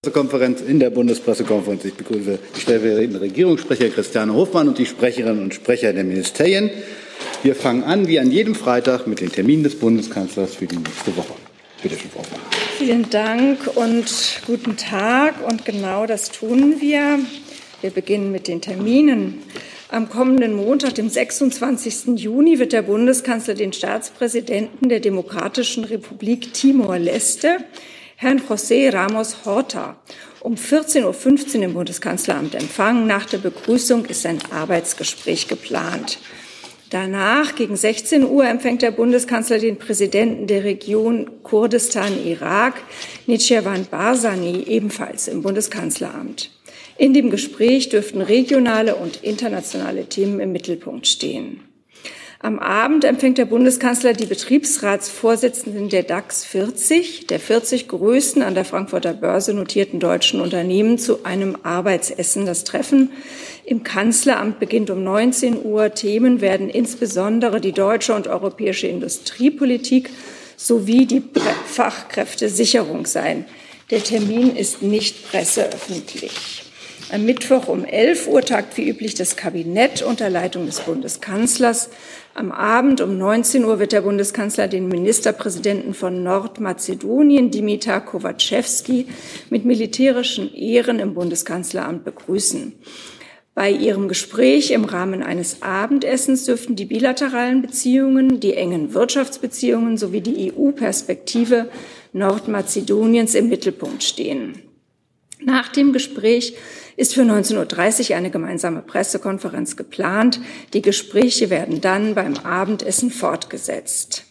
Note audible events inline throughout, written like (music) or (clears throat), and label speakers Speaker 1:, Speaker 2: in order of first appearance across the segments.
Speaker 1: Pressekonferenz in der Bundespressekonferenz. Ich begrüße die stellvertretende Regierungssprecher Christiane Hofmann und die Sprecherinnen und Sprecher der Ministerien. Wir fangen an, wie an jedem Freitag, mit den Terminen des Bundeskanzlers für die nächste Woche. Bitte schön, Frau Hofmann.
Speaker 2: Vielen Dank und guten Tag. Und genau das tun wir. Wir beginnen mit den Terminen. Am kommenden Montag, dem 26. Juni, wird der Bundeskanzler den Staatspräsidenten der Demokratischen Republik Timor-Leste Herrn José Ramos Horta um 14.15 Uhr im Bundeskanzleramt empfangen. Nach der Begrüßung ist ein Arbeitsgespräch geplant. Danach, gegen 16 Uhr, empfängt der Bundeskanzler den Präsidenten der Region Kurdistan-Irak, Nitschewan Barzani, ebenfalls im Bundeskanzleramt. In dem Gespräch dürften regionale und internationale Themen im Mittelpunkt stehen. Am Abend empfängt der Bundeskanzler die Betriebsratsvorsitzenden der DAX 40, der 40 größten an der Frankfurter Börse notierten deutschen Unternehmen, zu einem Arbeitsessen. Das Treffen im Kanzleramt beginnt um 19 Uhr. Themen werden insbesondere die deutsche und europäische Industriepolitik sowie die Fachkräftesicherung sein. Der Termin ist nicht presseöffentlich. Am Mittwoch um 11 Uhr tagt wie üblich das Kabinett unter Leitung des Bundeskanzlers. Am Abend um 19 Uhr wird der Bundeskanzler den Ministerpräsidenten von Nordmazedonien, Dimitar Kowaczewski, mit militärischen Ehren im Bundeskanzleramt begrüßen. Bei ihrem Gespräch im Rahmen eines Abendessens dürften die bilateralen Beziehungen, die engen Wirtschaftsbeziehungen sowie die EU-Perspektive Nordmazedoniens im Mittelpunkt stehen. Nach dem Gespräch ist für 19.30 Uhr eine gemeinsame Pressekonferenz geplant. Die Gespräche werden dann beim Abendessen fortgesetzt.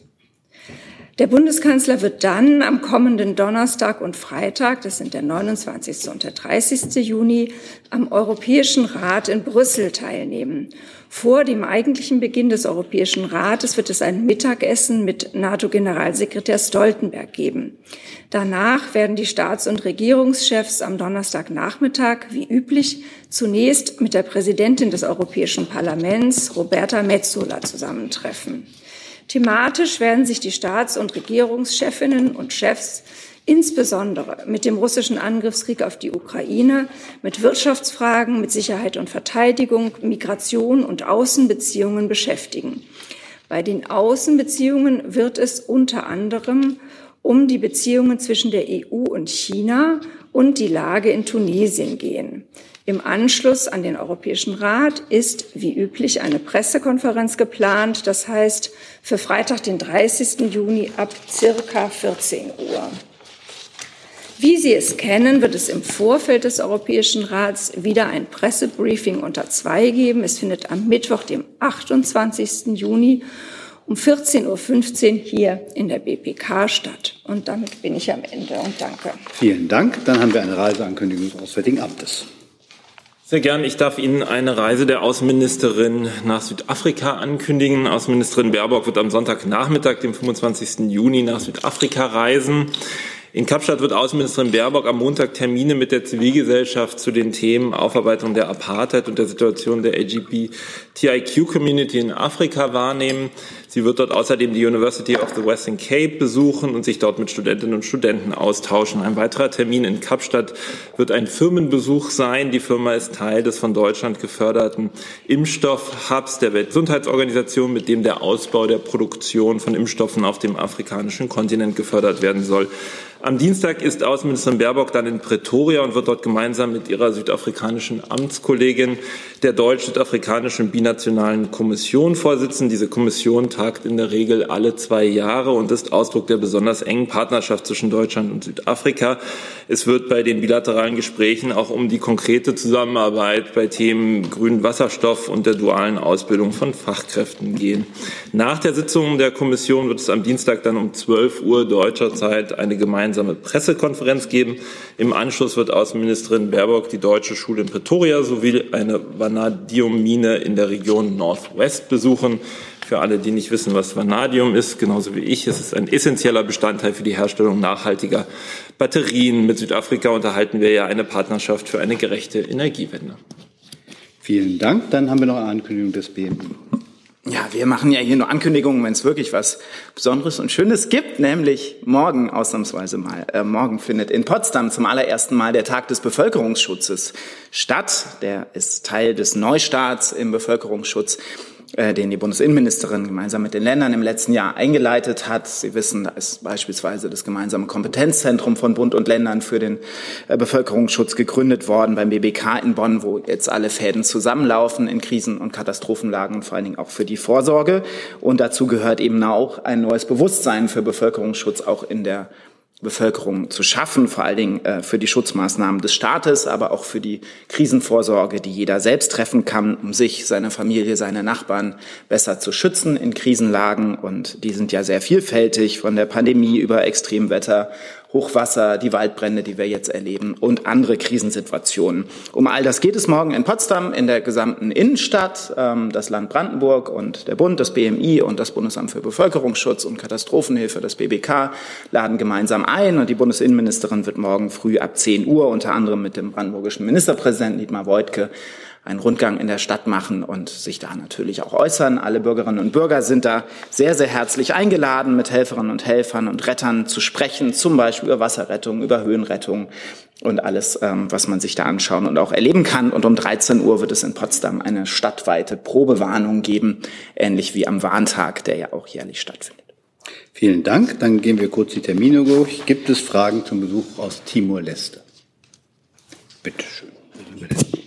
Speaker 2: Der Bundeskanzler wird dann am kommenden Donnerstag und Freitag, das sind der 29. und der 30. Juni, am Europäischen Rat in Brüssel teilnehmen. Vor dem eigentlichen Beginn des Europäischen Rates wird es ein Mittagessen mit NATO-Generalsekretär Stoltenberg geben. Danach werden die Staats- und Regierungschefs am Donnerstagnachmittag, wie üblich, zunächst mit der Präsidentin des Europäischen Parlaments, Roberta Metsola, zusammentreffen. Thematisch werden sich die Staats- und Regierungschefinnen und Chefs insbesondere mit dem russischen Angriffskrieg auf die Ukraine, mit Wirtschaftsfragen, mit Sicherheit und Verteidigung, Migration und Außenbeziehungen beschäftigen. Bei den Außenbeziehungen wird es unter anderem um die Beziehungen zwischen der EU und China und die Lage in Tunesien gehen. Im Anschluss an den Europäischen Rat ist wie üblich eine Pressekonferenz geplant, das heißt für Freitag, den 30. Juni ab circa 14 Uhr. Wie Sie es kennen, wird es im Vorfeld des Europäischen Rats wieder ein Pressebriefing unter zwei geben. Es findet am Mittwoch, dem 28. Juni um 14.15 Uhr hier in der BPK statt. Und damit bin ich am Ende und danke.
Speaker 1: Vielen Dank. Dann haben wir eine Reiseankündigung des Auswärtigen Amtes.
Speaker 3: Sehr gern. Ich darf Ihnen eine Reise der Außenministerin nach Südafrika ankündigen. Außenministerin Baerbock wird am Sonntagnachmittag, dem 25. Juni, nach Südafrika reisen. In Kapstadt wird Außenministerin Baerbock am Montag Termine mit der Zivilgesellschaft zu den Themen Aufarbeitung der Apartheid und der Situation der LGBTIQ-Community in Afrika wahrnehmen. Sie wird dort außerdem die University of the Western Cape besuchen und sich dort mit Studentinnen und Studenten austauschen. Ein weiterer Termin in Kapstadt wird ein Firmenbesuch sein. Die Firma ist Teil des von Deutschland geförderten Impfstoffhubs der Weltgesundheitsorganisation, mit dem der Ausbau der Produktion von Impfstoffen auf dem afrikanischen Kontinent gefördert werden soll. Am Dienstag ist Außenministerin Baerbock dann in Pretoria und wird dort gemeinsam mit ihrer südafrikanischen Amtskollegin der deutsch-südafrikanischen binationalen Kommission vorsitzen. Diese Kommission tagt in der Regel alle zwei Jahre und ist Ausdruck der besonders engen Partnerschaft zwischen Deutschland und Südafrika. Es wird bei den bilateralen Gesprächen auch um die konkrete Zusammenarbeit bei Themen grünen Wasserstoff und der dualen Ausbildung von Fachkräften gehen. Nach der Sitzung der Kommission wird es am Dienstag dann um 12 Uhr deutscher Zeit eine gemeinsame gemeinsame Pressekonferenz geben. Im Anschluss wird Außenministerin Baerbock die deutsche Schule in Pretoria sowie eine Vanadiummine in der Region Northwest besuchen. Für alle, die nicht wissen, was Vanadium ist, genauso wie ich, es ist ein essentieller Bestandteil für die Herstellung nachhaltiger Batterien. Mit Südafrika unterhalten wir ja eine Partnerschaft für eine gerechte Energiewende.
Speaker 1: Vielen Dank. Dann haben wir noch eine Ankündigung des BMI.
Speaker 4: Ja, wir machen ja hier nur Ankündigungen, wenn es wirklich was Besonderes und Schönes gibt, nämlich morgen ausnahmsweise mal. Äh, morgen findet in Potsdam zum allerersten Mal der Tag des Bevölkerungsschutzes statt. Der ist Teil des Neustarts im Bevölkerungsschutz. Äh, den die Bundesinnenministerin gemeinsam mit den Ländern im letzten Jahr eingeleitet hat. Sie wissen, da ist beispielsweise das gemeinsame Kompetenzzentrum von Bund und Ländern für den äh, Bevölkerungsschutz gegründet worden beim BBK in Bonn, wo jetzt alle Fäden zusammenlaufen in Krisen- und Katastrophenlagen und vor allen Dingen auch für die Vorsorge. Und dazu gehört eben auch ein neues Bewusstsein für Bevölkerungsschutz auch in der Bevölkerung zu schaffen, vor allen Dingen äh, für die Schutzmaßnahmen des Staates, aber auch für die Krisenvorsorge, die jeder selbst treffen kann, um sich, seine Familie, seine Nachbarn besser zu schützen in Krisenlagen. Und die sind ja sehr vielfältig, von der Pandemie über Extremwetter Hochwasser, die Waldbrände, die wir jetzt erleben und andere Krisensituationen. Um all das geht es morgen in Potsdam in der gesamten Innenstadt. Ähm, das Land Brandenburg und der Bund, das BMI und das Bundesamt für Bevölkerungsschutz und Katastrophenhilfe, das BBK, laden gemeinsam ein und die Bundesinnenministerin wird morgen früh ab 10 Uhr unter anderem mit dem brandenburgischen Ministerpräsidenten Dietmar Woidke einen Rundgang in der Stadt machen und sich da natürlich auch äußern. Alle Bürgerinnen und Bürger sind da sehr, sehr herzlich eingeladen, mit Helferinnen und Helfern und Rettern zu sprechen, zum Beispiel über Wasserrettung, über Höhenrettung und alles, ähm, was man sich da anschauen und auch erleben kann. Und um 13 Uhr wird es in Potsdam eine stadtweite Probewarnung geben, ähnlich wie am Warntag, der ja auch jährlich stattfindet.
Speaker 1: Vielen Dank. Dann gehen wir kurz die Termine durch. Gibt es Fragen zum Besuch aus Timor-Leste? Bitte schön.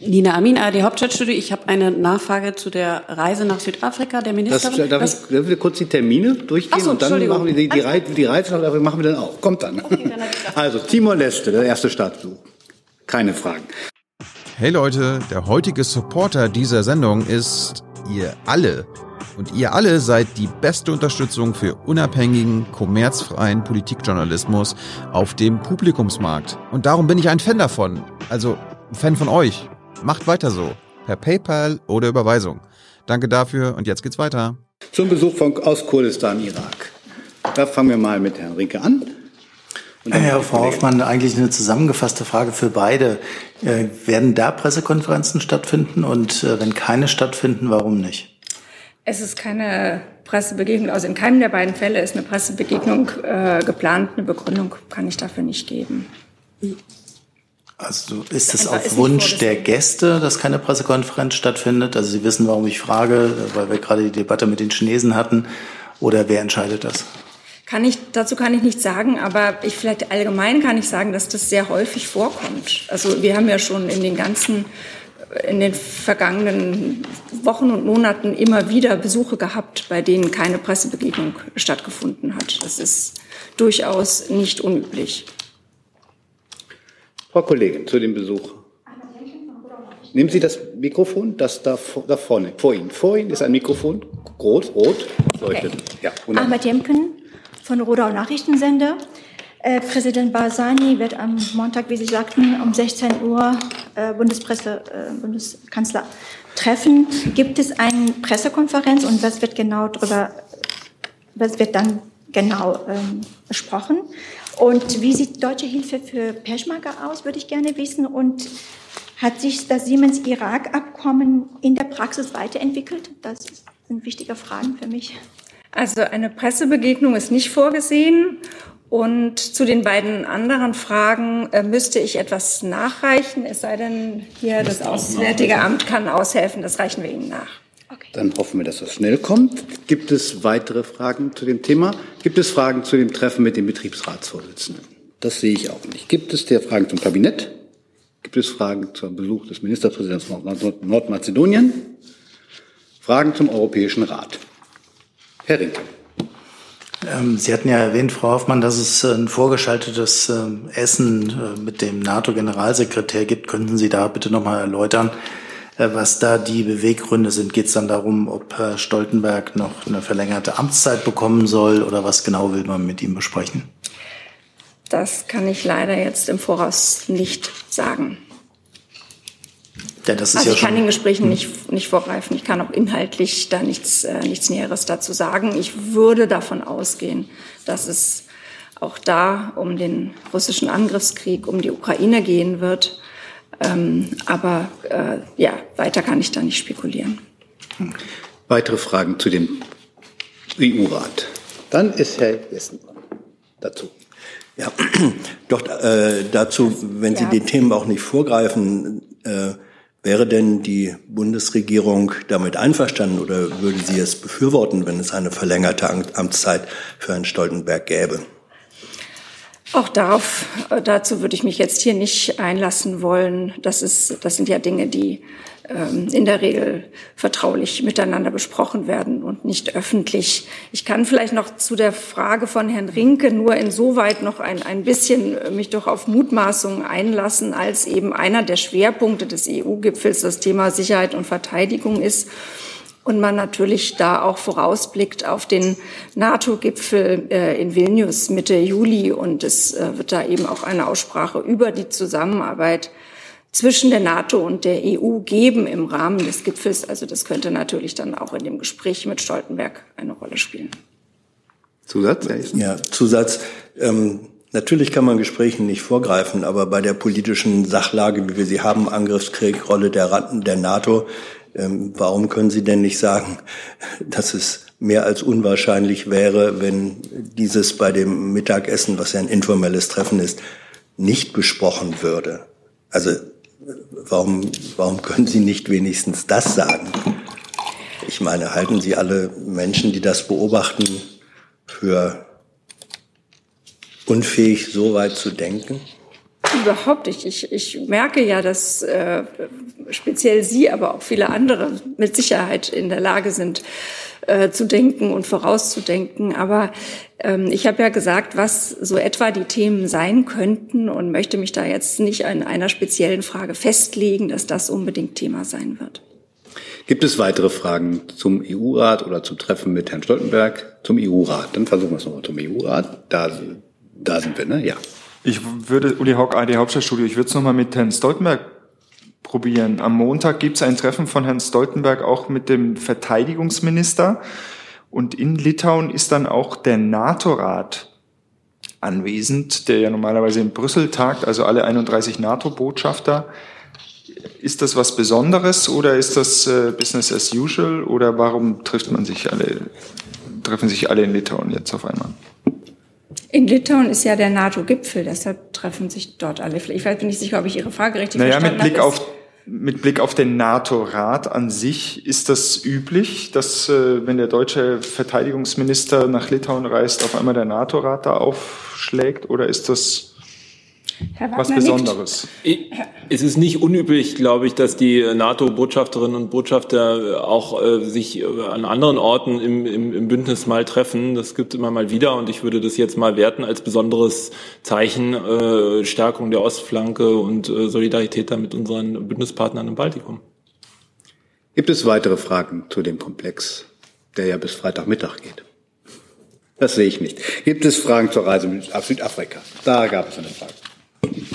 Speaker 5: Nina Amin, ARD Hauptstadtstudio. Ich habe eine Nachfrage zu der Reise nach Südafrika der Ministerin.
Speaker 1: Das, darf, ich, darf ich kurz die Termine durchgehen
Speaker 5: so,
Speaker 1: und dann machen wir die, die, Reise, die Reise nach Südafrika machen wir dann auch. Kommt dann. Okay, dann also Timor-Leste, der erste Staatsbesuch. Keine Fragen.
Speaker 6: Hey Leute, der heutige Supporter dieser Sendung ist ihr alle. Und ihr alle seid die beste Unterstützung für unabhängigen, kommerzfreien Politikjournalismus auf dem Publikumsmarkt. Und darum bin ich ein Fan davon. Also Fan von euch. Macht weiter so. Per PayPal oder Überweisung. Danke dafür und jetzt geht's weiter.
Speaker 1: Zum Besuch von, aus Kurdistan, Irak. Da fangen wir mal mit Herrn Rinke an.
Speaker 7: Herr Frau Hoffmann, eigentlich eine zusammengefasste Frage für beide. Äh, werden da Pressekonferenzen stattfinden und äh, wenn keine stattfinden, warum nicht?
Speaker 2: Es ist keine Pressebegegnung, also in keinem der beiden Fälle ist eine Pressebegegnung äh, geplant. Eine Begründung kann ich dafür nicht geben.
Speaker 7: Also ist es auf Wunsch der Gäste, dass keine Pressekonferenz stattfindet? Also Sie wissen, warum ich frage, weil wir gerade die Debatte mit den Chinesen hatten. Oder wer entscheidet das?
Speaker 2: Kann ich, dazu kann ich nichts sagen, aber ich vielleicht allgemein kann ich sagen, dass das sehr häufig vorkommt. Also wir haben ja schon in den ganzen, in den vergangenen Wochen und Monaten immer wieder Besuche gehabt, bei denen keine Pressebegegnung stattgefunden hat. Das ist durchaus nicht unüblich.
Speaker 1: Frau Kollegin, zu dem Besuch. Nehmen Sie das Mikrofon, das da, da vorne, vor Ihnen. Vor Ihnen ist ein Mikrofon, rot, rot, leuchtet.
Speaker 8: Okay. Ja, Ahmad Jemken von Rodau Nachrichtensender. Äh, Präsident Barzani wird am Montag, wie Sie sagten, um 16 Uhr äh, Bundespresse, äh, Bundeskanzler treffen. Gibt es eine Pressekonferenz und was wird genau darüber, was wird dann genau ähm, besprochen? Und wie sieht deutsche Hilfe für Peschmerga aus, würde ich gerne wissen. Und hat sich das Siemens-Irak-Abkommen in der Praxis weiterentwickelt? Das sind wichtige Fragen für mich.
Speaker 2: Also eine Pressebegegnung ist nicht vorgesehen. Und zu den beiden anderen Fragen äh, müsste ich etwas nachreichen, es sei denn, hier das Auswärtige Amt kann aushelfen. Das reichen wir Ihnen nach.
Speaker 1: Okay. Dann hoffen wir, dass das schnell kommt. Gibt es weitere Fragen zu dem Thema? Gibt es Fragen zu dem Treffen mit dem Betriebsratsvorsitzenden? Das sehe ich auch nicht. Gibt es der Fragen zum Kabinett? Gibt es Fragen zum Besuch des Ministerpräsidenten Nord Nordmazedonien? Fragen zum Europäischen Rat? Herr Rinke.
Speaker 7: Ähm, Sie hatten ja erwähnt, Frau Hoffmann, dass es ein vorgeschaltetes ähm, Essen äh, mit dem NATO-Generalsekretär gibt. Könnten Sie da bitte noch mal erläutern, äh, was da die Beweggründe sind. Geht es dann darum, ob Herr Stoltenberg noch eine verlängerte Amtszeit bekommen soll oder was genau will man mit ihm besprechen?
Speaker 2: Das kann ich leider jetzt im Voraus nicht sagen.
Speaker 7: Ja,
Speaker 2: also
Speaker 7: ja
Speaker 2: ich kann den Gesprächen nicht, nicht vorgreifen. Ich kann auch inhaltlich da nichts, äh, nichts Näheres dazu sagen. Ich würde davon ausgehen, dass es auch da um den russischen Angriffskrieg, um die Ukraine gehen wird. Ähm, aber äh, ja, weiter kann ich da nicht spekulieren.
Speaker 1: Weitere Fragen zu dem EU-Rat? Dann ist Herr Jessen dazu.
Speaker 9: Ja, (clears throat) doch äh, dazu, wenn Sie ja. den Themen auch nicht vorgreifen, äh, wäre denn die Bundesregierung damit einverstanden oder würde sie es befürworten, wenn es eine verlängerte Amtszeit für Herrn Stoltenberg gäbe?
Speaker 2: Auch darauf, äh, dazu würde ich mich jetzt hier nicht einlassen wollen. Das, ist, das sind ja Dinge, die ähm, in der Regel vertraulich miteinander besprochen werden und nicht öffentlich. Ich kann vielleicht noch zu der Frage von Herrn Rinke nur insoweit noch ein, ein bisschen mich doch auf Mutmaßungen einlassen, als eben einer der Schwerpunkte des EU-Gipfels das Thema Sicherheit und Verteidigung ist und man natürlich da auch vorausblickt auf den NATO-Gipfel äh, in Vilnius Mitte Juli. Und es äh, wird da eben auch eine Aussprache über die Zusammenarbeit zwischen der NATO und der EU geben im Rahmen des Gipfels. Also das könnte natürlich dann auch in dem Gespräch mit Stoltenberg eine Rolle spielen.
Speaker 9: Zusatz? Ja, Zusatz. Ähm, natürlich kann man Gesprächen nicht vorgreifen, aber bei der politischen Sachlage, wie wir sie haben, Angriffskrieg, Rolle der, der NATO, ähm, warum können Sie denn nicht sagen, (laughs) dass es mehr als unwahrscheinlich wäre, wenn dieses bei dem Mittagessen, was ja ein informelles Treffen ist, nicht besprochen würde? Also warum, warum können Sie nicht wenigstens das sagen? Ich meine, halten Sie alle Menschen, die das beobachten, für unfähig, so weit zu denken?
Speaker 2: Überhaupt nicht. Ich, ich merke ja, dass äh, speziell Sie, aber auch viele andere mit Sicherheit in der Lage sind, äh, zu denken und vorauszudenken. Aber ähm, ich habe ja gesagt, was so etwa die Themen sein könnten und möchte mich da jetzt nicht an einer speziellen Frage festlegen, dass das unbedingt Thema sein wird.
Speaker 1: Gibt es weitere Fragen zum EU-Rat oder zum Treffen mit Herrn Stoltenberg? Zum EU-Rat. Dann versuchen wir es nochmal zum EU-Rat. Da, da sind wir, ne? Ja.
Speaker 10: Ich würde, Uli Hock, AD Hauptstadtstudio, ich würde es nochmal mit Herrn Stoltenberg probieren. Am Montag gibt es ein Treffen von Herrn Stoltenberg auch mit dem Verteidigungsminister. Und in Litauen ist dann auch der NATO-Rat anwesend, der ja normalerweise in Brüssel tagt, also alle 31 NATO-Botschafter. Ist das was Besonderes oder ist das äh, Business as usual oder warum trifft man sich alle, treffen sich alle in Litauen jetzt auf einmal?
Speaker 2: In Litauen ist ja der NATO-Gipfel, deshalb treffen sich dort alle. Ich bin nicht sicher, ob ich Ihre Frage richtig naja, verstanden
Speaker 10: mit Blick
Speaker 2: habe.
Speaker 10: Auf, mit Blick auf den NATO-Rat an sich, ist das üblich, dass äh, wenn der deutsche Verteidigungsminister nach Litauen reist, auf einmal der NATO-Rat da aufschlägt? Oder ist das was Besonderes.
Speaker 3: Nickt. Es ist nicht unüblich, glaube ich, dass die NATO-Botschafterinnen und Botschafter auch äh, sich äh, an anderen Orten im, im, im, Bündnis mal treffen. Das gibt immer mal wieder und ich würde das jetzt mal werten als besonderes Zeichen äh, Stärkung der Ostflanke und äh, Solidarität da mit unseren Bündnispartnern im Baltikum.
Speaker 1: Gibt es weitere Fragen zu dem Komplex, der ja bis Freitagmittag geht? Das sehe ich nicht. Gibt es Fragen zur Reise nach Südafrika? Da gab es eine Frage.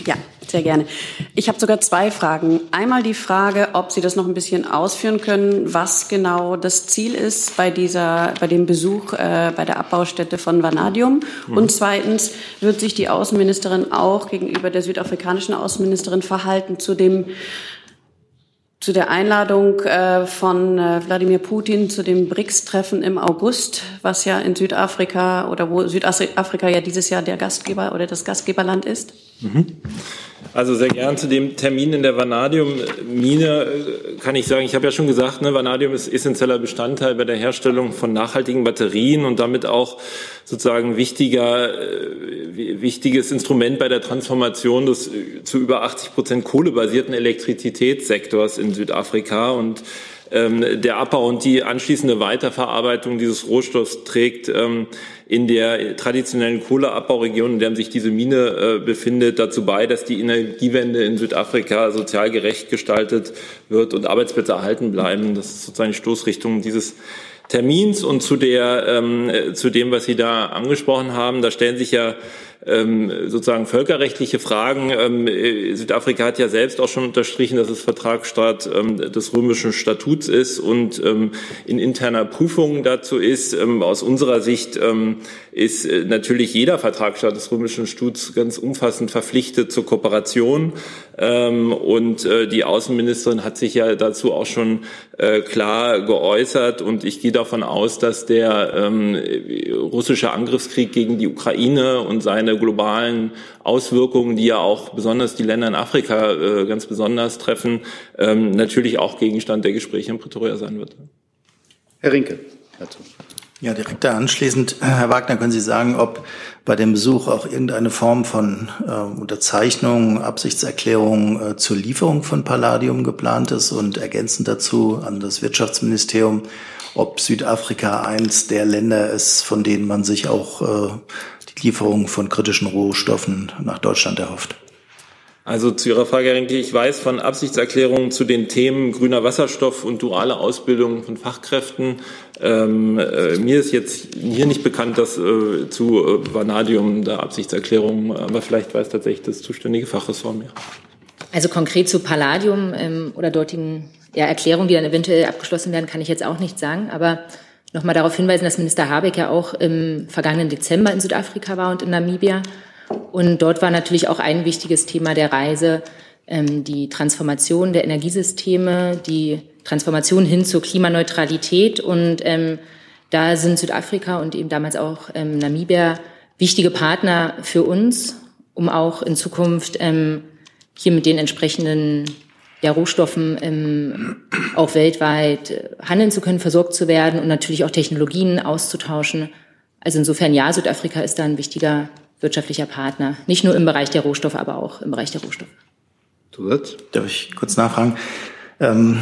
Speaker 5: Ja, sehr gerne. Ich habe sogar zwei Fragen. Einmal die Frage, ob Sie das noch ein bisschen ausführen können, was genau das Ziel ist bei dieser, bei dem Besuch äh, bei der Abbaustätte von Vanadium. Mhm. Und zweitens, wird sich die Außenministerin auch gegenüber der südafrikanischen Außenministerin verhalten zu dem zu der Einladung äh, von äh, Wladimir Putin zu dem BRICS-Treffen im August, was ja in Südafrika oder wo Südafrika ja dieses Jahr der Gastgeber oder das Gastgeberland ist? Mhm.
Speaker 3: Also sehr gern zu dem Termin in der Vanadium-Mine äh, kann ich sagen, ich habe ja schon gesagt, ne, Vanadium ist essentieller Bestandteil bei der Herstellung von nachhaltigen Batterien und damit auch sozusagen wichtiger, äh, wichtiges Instrument bei der Transformation des äh, zu über 80 Prozent kohlebasierten Elektrizitätssektors in Südafrika und der Abbau und die anschließende Weiterverarbeitung dieses Rohstoffs trägt ähm, in der traditionellen Kohleabbauregion, in der sich diese Mine äh, befindet, dazu bei, dass die Energiewende in Südafrika sozial gerecht gestaltet wird und Arbeitsplätze erhalten bleiben. Das ist sozusagen die Stoßrichtung dieses Termins und zu der ähm, zu dem, was Sie da angesprochen haben. Da stellen sich ja ähm, sozusagen völkerrechtliche Fragen. Ähm, äh, Südafrika hat ja selbst auch schon unterstrichen, dass es Vertragsstaat ähm, des römischen Statuts ist und ähm, in interner Prüfung dazu ist. Ähm, aus unserer Sicht ähm, ist äh, natürlich jeder Vertragsstaat des römischen Statuts ganz umfassend verpflichtet zur Kooperation. Ähm, und äh, die Außenministerin hat sich ja dazu auch schon äh, klar geäußert. Und ich gehe davon aus, dass der ähm, russische Angriffskrieg gegen die Ukraine und seine globalen Auswirkungen, die ja auch besonders die Länder in Afrika äh, ganz besonders treffen, ähm, natürlich auch Gegenstand der Gespräche in Pretoria sein wird.
Speaker 1: Herr Rinke dazu.
Speaker 7: Ja, direkt da anschließend, Herr Wagner, können Sie sagen, ob bei dem Besuch auch irgendeine Form von äh, Unterzeichnung, Absichtserklärung äh, zur Lieferung von Palladium geplant ist und ergänzend dazu an das Wirtschaftsministerium, ob Südafrika eins der Länder ist, von denen man sich auch äh, die Lieferung von kritischen Rohstoffen nach Deutschland erhofft.
Speaker 3: Also zu Ihrer Frage, Herr Rinke, ich weiß von Absichtserklärungen zu den Themen grüner Wasserstoff und duale Ausbildung von Fachkräften. Ähm, äh, mir ist jetzt hier nicht bekannt, dass äh, zu äh, Vanadium da Absichtserklärungen, aber vielleicht weiß tatsächlich das zuständige Fachressort mehr.
Speaker 11: Also konkret zu Palladium ähm, oder dortigen ja, Erklärungen, die dann eventuell abgeschlossen werden, kann ich jetzt auch nicht sagen. Aber nochmal darauf hinweisen, dass Minister Habeck ja auch im vergangenen Dezember in Südafrika war und in Namibia und dort war natürlich auch ein wichtiges Thema der Reise ähm, die Transformation der Energiesysteme, die Transformation hin zur Klimaneutralität. Und ähm, da sind Südafrika und eben damals auch ähm, Namibia wichtige Partner für uns, um auch in Zukunft ähm, hier mit den entsprechenden ja, Rohstoffen ähm, auch weltweit handeln zu können, versorgt zu werden und natürlich auch Technologien auszutauschen. Also insofern ja, Südafrika ist da ein wichtiger wirtschaftlicher Partner. Nicht nur im Bereich der Rohstoffe, aber auch im Bereich der Rohstoffe.
Speaker 7: Zusatz? Darf ich kurz nachfragen? Ähm,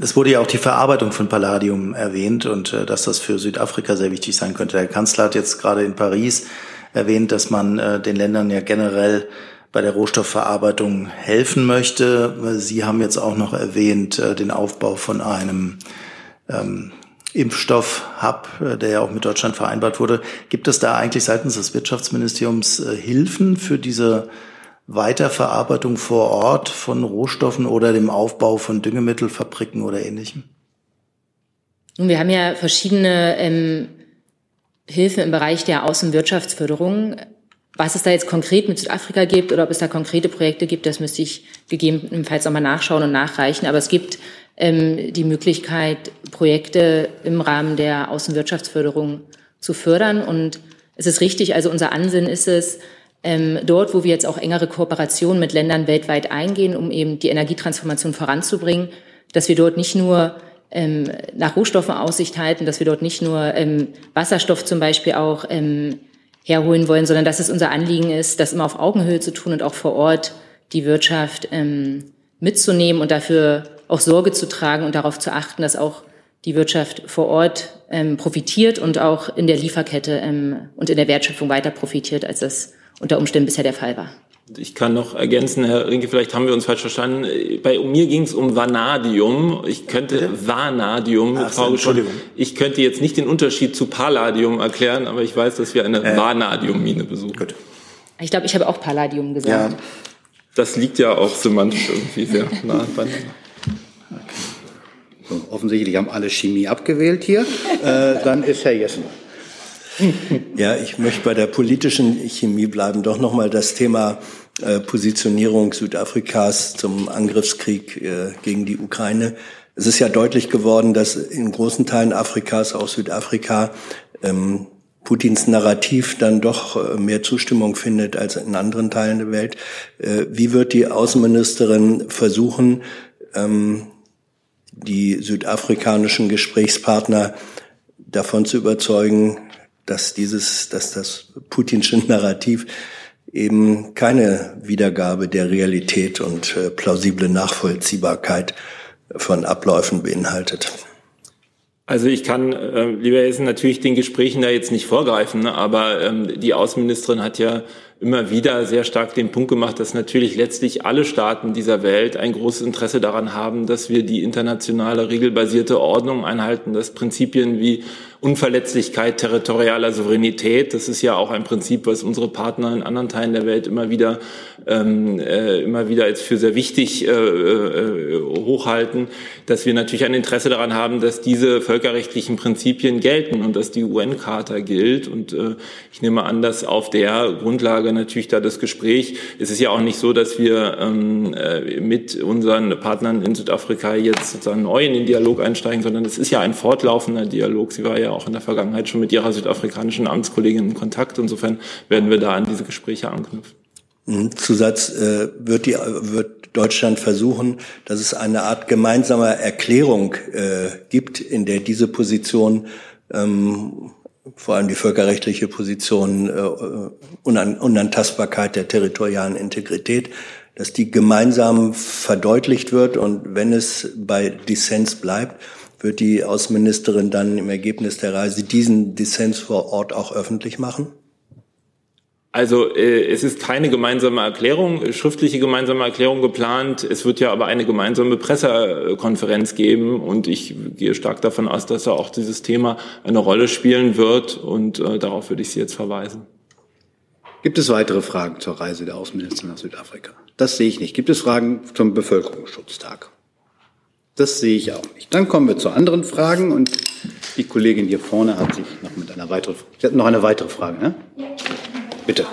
Speaker 7: es wurde ja auch die Verarbeitung von Palladium erwähnt und äh, dass das für Südafrika sehr wichtig sein könnte. Der Kanzler hat jetzt gerade in Paris erwähnt, dass man äh, den Ländern ja generell bei der Rohstoffverarbeitung helfen möchte. Sie haben jetzt auch noch erwähnt äh, den Aufbau von einem ähm, Impfstoff-Hub, äh, der ja auch mit Deutschland vereinbart wurde. Gibt es da eigentlich seitens des Wirtschaftsministeriums äh, Hilfen für diese Weiterverarbeitung vor Ort von Rohstoffen oder dem Aufbau von Düngemittelfabriken oder ähnlichem?
Speaker 11: Nun, wir haben ja verschiedene ähm, Hilfen im Bereich der Außenwirtschaftsförderung. Was es da jetzt konkret mit Südafrika gibt oder ob es da konkrete Projekte gibt, das müsste ich gegebenenfalls nochmal nachschauen und nachreichen. Aber es gibt ähm, die Möglichkeit, Projekte im Rahmen der Außenwirtschaftsförderung zu fördern. Und es ist richtig, also unser Ansinnen ist es, ähm, dort, wo wir jetzt auch engere Kooperationen mit Ländern weltweit eingehen, um eben die Energietransformation voranzubringen, dass wir dort nicht nur ähm, nach Rohstoffen Aussicht halten, dass wir dort nicht nur ähm, Wasserstoff zum Beispiel auch ähm, herholen wollen, sondern dass es unser Anliegen ist, das immer auf Augenhöhe zu tun und auch vor Ort die Wirtschaft ähm, mitzunehmen und dafür auch Sorge zu tragen und darauf zu achten, dass auch die Wirtschaft vor Ort ähm, profitiert und auch in der Lieferkette ähm, und in der Wertschöpfung weiter profitiert, als das unter Umständen bisher der Fall war.
Speaker 3: Ich kann noch ergänzen, Herr Rinke, vielleicht haben wir uns falsch verstanden. Bei mir ging es um Vanadium. Ich könnte Bitte? Vanadium, Ach, Frau Entschuldigung. Ich könnte jetzt nicht den Unterschied zu Palladium erklären, aber ich weiß, dass wir eine äh, Vanadiummine besuchen. Gut.
Speaker 11: Ich glaube, ich habe auch Palladium gesagt. Ja.
Speaker 3: Das liegt ja auch semantisch irgendwie sehr (laughs) nah beieinander.
Speaker 1: So, offensichtlich haben alle Chemie abgewählt hier. Äh, dann ist Herr Jessen. (laughs)
Speaker 9: Ja, ich möchte bei der politischen Chemie bleiben. Doch nochmal das Thema äh, Positionierung Südafrikas zum Angriffskrieg äh, gegen die Ukraine. Es ist ja deutlich geworden, dass in großen Teilen Afrikas, auch Südafrika, ähm, Putins Narrativ dann doch äh, mehr Zustimmung findet als in anderen Teilen der Welt. Äh, wie wird die Außenministerin versuchen, ähm, die südafrikanischen Gesprächspartner davon zu überzeugen, dass dieses, dass das putinsche Narrativ eben keine Wiedergabe der Realität und äh, plausible Nachvollziehbarkeit von Abläufen beinhaltet.
Speaker 3: Also ich kann, äh, lieber Hessen, natürlich den Gesprächen da jetzt nicht vorgreifen, ne? aber ähm, die Außenministerin hat ja immer wieder sehr stark den Punkt gemacht, dass natürlich letztlich alle Staaten dieser Welt ein großes Interesse daran haben, dass wir die internationale regelbasierte Ordnung einhalten, dass Prinzipien wie Unverletzlichkeit territorialer Souveränität. Das ist ja auch ein Prinzip, was unsere Partner in anderen Teilen der Welt immer wieder ähm, äh, immer wieder als für sehr wichtig äh, äh, hochhalten, dass wir natürlich ein Interesse daran haben, dass diese völkerrechtlichen Prinzipien gelten und dass die UN-Charta gilt. Und äh, ich nehme an, dass auf der Grundlage natürlich da das Gespräch, es ist ja auch nicht so, dass wir ähm, äh, mit unseren Partnern in Südafrika jetzt sozusagen neu in den Dialog einsteigen, sondern es ist ja ein fortlaufender Dialog. Sie war ja auch in der Vergangenheit schon mit ihrer südafrikanischen Amtskollegin in Kontakt. Insofern werden wir da an diese Gespräche anknüpfen.
Speaker 9: Zusatz äh, wird, die, wird Deutschland versuchen, dass es eine Art gemeinsamer Erklärung äh, gibt, in der diese Position, ähm, vor allem die völkerrechtliche Position, äh, Unan Unantastbarkeit der territorialen Integrität, dass die gemeinsam verdeutlicht wird und wenn es bei Dissens bleibt, wird die Außenministerin dann im Ergebnis der Reise diesen Dissens vor Ort auch öffentlich machen?
Speaker 3: Also äh, es ist keine gemeinsame Erklärung, schriftliche gemeinsame Erklärung geplant. Es wird ja aber eine gemeinsame Pressekonferenz geben und ich gehe stark davon aus, dass da auch dieses Thema eine Rolle spielen wird und äh, darauf würde ich Sie jetzt verweisen.
Speaker 1: Gibt es weitere Fragen zur Reise der Außenministerin nach Südafrika? Das sehe ich nicht. Gibt es Fragen zum Bevölkerungsschutztag? Das sehe ich auch nicht. Dann kommen wir zu anderen Fragen und die Kollegin hier vorne hat sich noch mit einer weiteren, Sie hatten noch eine weitere Frage, ne? Ja. Bitte,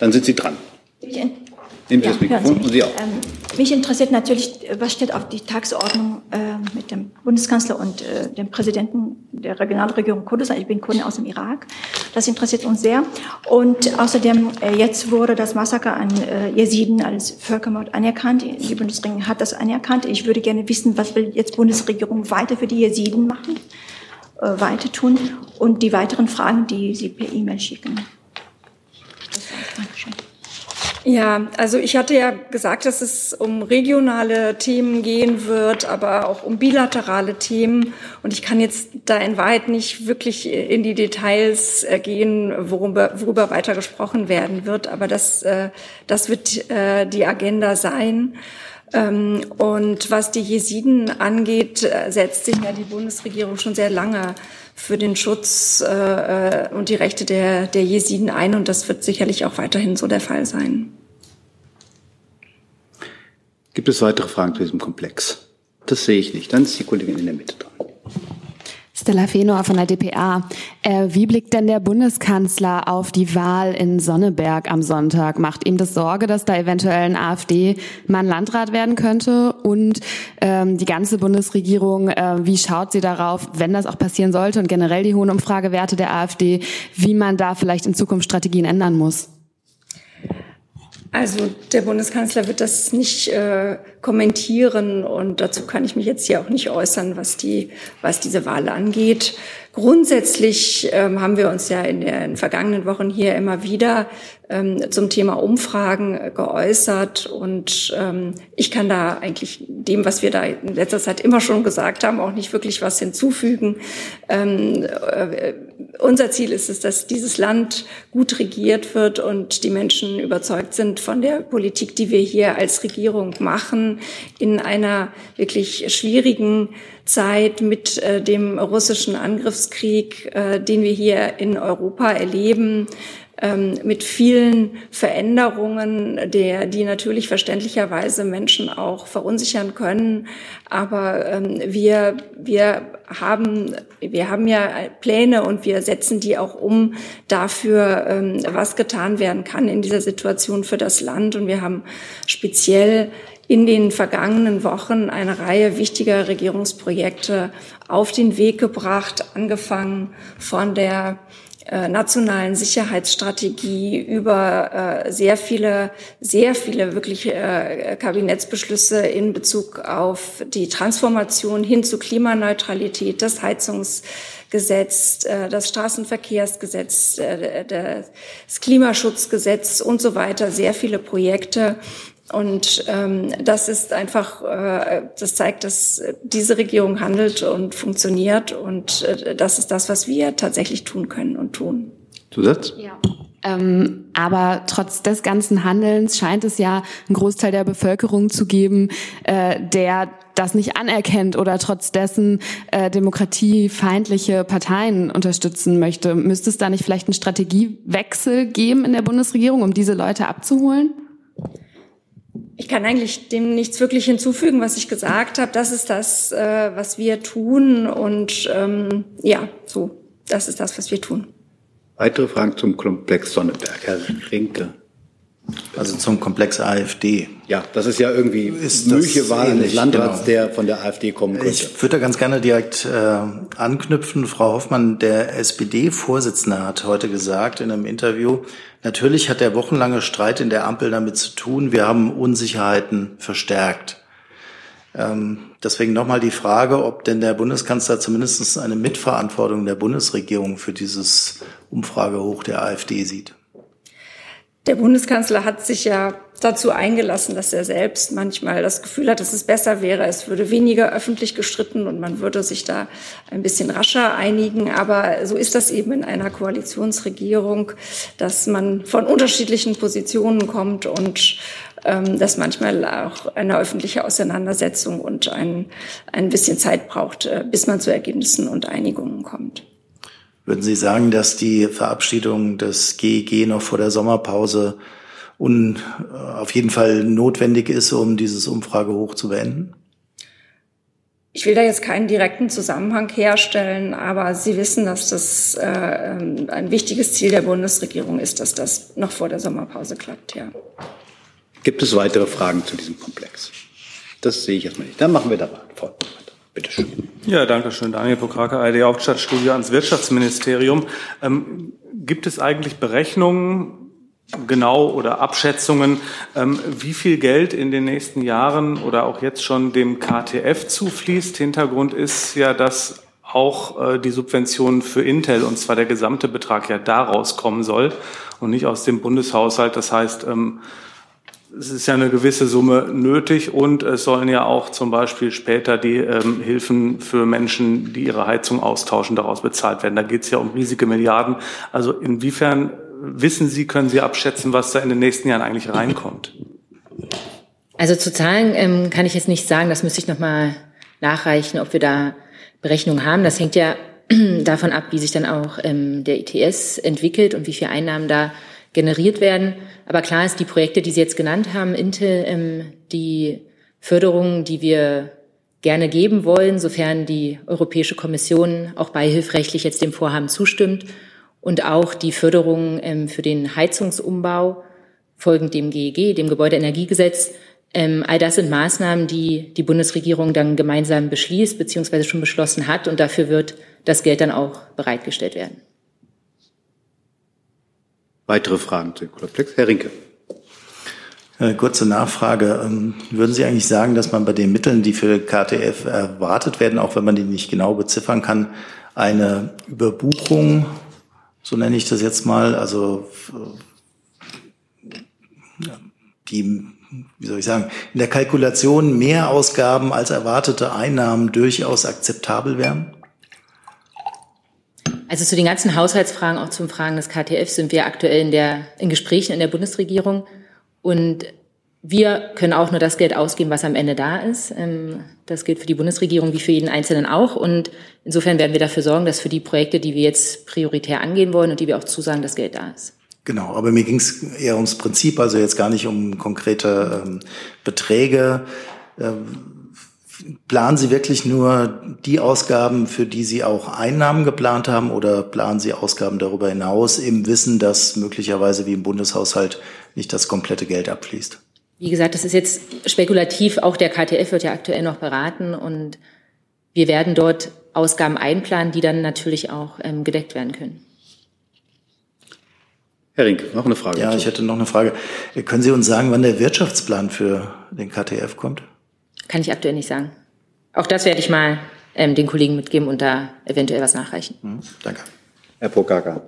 Speaker 1: dann sind Sie dran. Nehmen
Speaker 8: Sie ja, das Mikrofon und Sie auch. Ähm, mich interessiert natürlich, was steht auf die Tagesordnung äh, mit dem Bundeskanzler und äh, dem Präsidenten der Regionalregierung Kurdistan. Ich bin Kurdin aus dem Irak. Das interessiert uns sehr. Und außerdem, äh, jetzt wurde das Massaker an äh, Jesiden als Völkermord anerkannt. Die Bundesregierung hat das anerkannt. Ich würde gerne wissen, was will jetzt Bundesregierung weiter für die Jesiden machen, äh, weiter tun und die weiteren Fragen, die Sie per E-Mail schicken.
Speaker 2: Dankeschön. Ja, also ich hatte ja gesagt, dass es um regionale Themen gehen wird, aber auch um bilaterale Themen. Und ich kann jetzt da in Wahrheit nicht wirklich in die Details äh, gehen, worüber, worüber weiter gesprochen werden wird. Aber das, äh, das wird äh, die Agenda sein. Ähm, und was die Jesiden angeht, setzt sich ja die Bundesregierung schon sehr lange für den Schutz äh, und die Rechte der, der Jesiden ein. Und das wird sicherlich auch weiterhin so der Fall sein.
Speaker 1: Gibt es weitere Fragen zu diesem Komplex? Das sehe ich nicht. Dann ist die Kollegin in der Mitte dran.
Speaker 12: Stella Fenor von der dpa. Äh, wie blickt denn der Bundeskanzler auf die Wahl in Sonneberg am Sonntag? Macht ihm das Sorge, dass da eventuell ein AfD-Mann Landrat werden könnte? Und ähm, die ganze Bundesregierung, äh, wie schaut sie darauf, wenn das auch passieren sollte und generell die hohen Umfragewerte der AfD, wie man da vielleicht in Zukunft Strategien ändern muss?
Speaker 2: Also der Bundeskanzler wird das nicht äh, kommentieren und dazu kann ich mich jetzt hier auch nicht äußern, was die, was diese Wahl angeht. Grundsätzlich ähm, haben wir uns ja in den vergangenen Wochen hier immer wieder ähm, zum Thema Umfragen äh, geäußert und ähm, ich kann da eigentlich dem, was wir da in letzter Zeit immer schon gesagt haben, auch nicht wirklich was hinzufügen. Ähm, äh, unser Ziel ist es, dass dieses Land gut regiert wird und die Menschen überzeugt sind von der Politik, die wir hier als Regierung machen, in einer wirklich schwierigen Zeit mit äh, dem russischen Angriffskrieg, äh, den wir hier in Europa erleben, ähm, mit vielen Veränderungen, der, die natürlich verständlicherweise Menschen auch verunsichern können. Aber ähm, wir, wir, haben, wir haben ja Pläne und wir setzen die auch um dafür, ähm, was getan werden kann in dieser Situation für das Land. Und wir haben speziell in den vergangenen Wochen eine Reihe wichtiger Regierungsprojekte auf den Weg gebracht, angefangen von der nationalen Sicherheitsstrategie über äh, sehr viele, sehr viele wirklich äh, Kabinettsbeschlüsse in Bezug auf die Transformation hin zu Klimaneutralität, das Heizungsgesetz, äh, das Straßenverkehrsgesetz, äh, das Klimaschutzgesetz und so weiter, sehr viele Projekte, und ähm, das ist einfach, äh, das zeigt, dass diese Regierung handelt und funktioniert. Und äh, das ist das, was wir tatsächlich tun können und tun.
Speaker 1: Zusatz?
Speaker 12: Ja. Ähm, aber trotz des ganzen Handelns scheint es ja einen Großteil der Bevölkerung zu geben, äh, der das nicht anerkennt oder trotz dessen äh, demokratiefeindliche Parteien unterstützen möchte. Müsste es da nicht vielleicht einen Strategiewechsel geben in der Bundesregierung, um diese Leute abzuholen?
Speaker 2: Ich kann eigentlich dem nichts wirklich hinzufügen, was ich gesagt habe. Das ist das, äh, was wir tun. Und ähm, ja, so, das ist das, was wir tun.
Speaker 1: Weitere Fragen zum Komplex Sonneberg, Herr Rinke.
Speaker 7: Also zum Komplex AfD.
Speaker 1: Ja, das ist ja irgendwie ist Wahl eines Landrats, genau. der von der AfD kommen könnte.
Speaker 7: Ich würde da ganz gerne direkt äh, anknüpfen. Frau Hoffmann, der SPD-Vorsitzende hat heute gesagt in einem Interview, natürlich hat der wochenlange Streit in der Ampel damit zu tun, wir haben Unsicherheiten verstärkt. Ähm, deswegen nochmal die Frage, ob denn der Bundeskanzler zumindest eine Mitverantwortung der Bundesregierung für dieses Umfragehoch der AfD sieht.
Speaker 2: Der Bundeskanzler hat sich ja dazu eingelassen, dass er selbst manchmal das Gefühl hat, dass es besser wäre, es würde weniger öffentlich gestritten und man würde sich da ein bisschen rascher einigen. Aber so ist das eben in einer Koalitionsregierung, dass man von unterschiedlichen Positionen kommt und ähm, dass manchmal auch eine öffentliche Auseinandersetzung und ein, ein bisschen Zeit braucht, äh, bis man zu Ergebnissen und Einigungen kommt.
Speaker 7: Würden Sie sagen, dass die Verabschiedung des GEG noch vor der Sommerpause un, äh, auf jeden Fall notwendig ist, um dieses Umfragehoch zu beenden?
Speaker 2: Ich will da jetzt keinen direkten Zusammenhang herstellen, aber Sie wissen, dass das äh, ein wichtiges Ziel der Bundesregierung ist, dass das noch vor der Sommerpause klappt, ja.
Speaker 1: Gibt es weitere Fragen zu diesem Komplex? Das sehe ich erstmal nicht. Dann machen wir da fort. Bitte schön.
Speaker 13: Ja, danke schön. Daniel Pokrake, ID Hauptstadtstudie ans Wirtschaftsministerium. Ähm, gibt es eigentlich Berechnungen, genau oder Abschätzungen, ähm, wie viel Geld in den nächsten Jahren oder auch jetzt schon dem KTF zufließt? Hintergrund ist ja, dass auch äh, die Subventionen für Intel, und zwar der gesamte Betrag, ja daraus kommen soll und nicht aus dem Bundeshaushalt. Das heißt, ähm, es ist ja eine gewisse Summe nötig und es sollen ja auch zum Beispiel später die ähm, Hilfen für Menschen, die ihre Heizung austauschen, daraus bezahlt werden. Da geht es ja um riesige Milliarden. Also inwiefern wissen Sie, können Sie abschätzen, was da in den nächsten Jahren eigentlich reinkommt?
Speaker 11: Also zu Zahlen ähm, kann ich jetzt nicht sagen. Das müsste ich nochmal nachreichen, ob wir da Berechnungen haben. Das hängt ja (clears throat) davon ab, wie sich dann auch ähm, der ITS entwickelt und wie viele Einnahmen da generiert werden. Aber klar ist, die Projekte, die Sie jetzt genannt haben, Intel, ähm, die Förderungen, die wir gerne geben wollen, sofern die Europäische Kommission auch beihilfrechtlich jetzt dem Vorhaben zustimmt und auch die Förderung ähm, für den Heizungsumbau folgend dem GEG, dem Gebäudeenergiegesetz. Ähm, all das sind Maßnahmen, die die Bundesregierung dann gemeinsam beschließt bzw. schon beschlossen hat und dafür wird das Geld dann auch bereitgestellt werden.
Speaker 1: Weitere Fragen zu dem Komplex? Herr Rinke.
Speaker 7: Äh, kurze Nachfrage. Ähm, würden Sie eigentlich sagen, dass man bei den Mitteln, die für KTF erwartet werden, auch wenn man die nicht genau beziffern kann, eine Überbuchung, so nenne ich das jetzt mal, also die, wie soll ich sagen, in der Kalkulation mehr Ausgaben als erwartete Einnahmen durchaus akzeptabel wären?
Speaker 11: Also zu den ganzen Haushaltsfragen, auch zum Fragen des KTF, sind wir aktuell in, der, in Gesprächen in der Bundesregierung. Und wir können auch nur das Geld ausgeben, was am Ende da ist. Ähm, das gilt für die Bundesregierung wie für jeden Einzelnen auch. Und insofern werden wir dafür sorgen, dass für die Projekte, die wir jetzt prioritär angehen wollen und die wir auch zusagen, das Geld da ist.
Speaker 7: Genau, aber mir ging es eher ums Prinzip, also jetzt gar nicht um konkrete ähm, Beträge. Ähm, Planen Sie wirklich nur die Ausgaben, für die Sie auch Einnahmen geplant haben, oder planen Sie Ausgaben darüber hinaus im Wissen, dass möglicherweise wie im Bundeshaushalt nicht das komplette Geld abfließt?
Speaker 11: Wie gesagt, das ist jetzt spekulativ. Auch der KTF wird ja aktuell noch beraten und wir werden dort Ausgaben einplanen, die dann natürlich auch ähm, gedeckt werden können.
Speaker 1: Herr Rink, noch eine Frage.
Speaker 7: Ja, ich hätte noch eine Frage. Können Sie uns sagen, wann der Wirtschaftsplan für den KTF kommt?
Speaker 11: Kann ich aktuell nicht sagen. Auch das werde ich mal ähm, den Kollegen mitgeben und da eventuell was nachreichen.
Speaker 7: Mhm, danke.
Speaker 1: Herr Pokaka.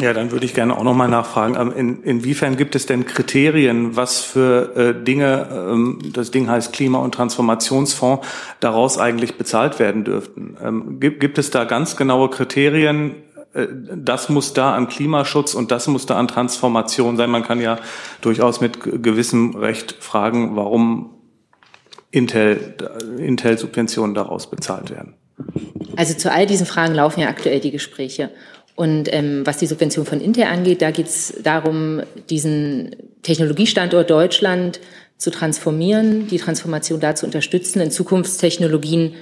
Speaker 13: Ja, dann würde ich gerne auch noch mal nachfragen. Ähm, in, inwiefern gibt es denn Kriterien, was für äh, Dinge, ähm, das Ding heißt Klima- und Transformationsfonds, daraus eigentlich bezahlt werden dürften? Ähm, gibt, gibt es da ganz genaue Kriterien, äh, das muss da an Klimaschutz und das muss da an Transformation sein. Man kann ja durchaus mit gewissem Recht fragen, warum Intel, Intel-Subventionen daraus bezahlt werden.
Speaker 11: Also zu all diesen Fragen laufen ja aktuell die Gespräche. Und ähm, was die Subvention von Intel angeht, da geht es darum, diesen Technologiestandort Deutschland zu transformieren, die Transformation da zu unterstützen, in Zukunftstechnologien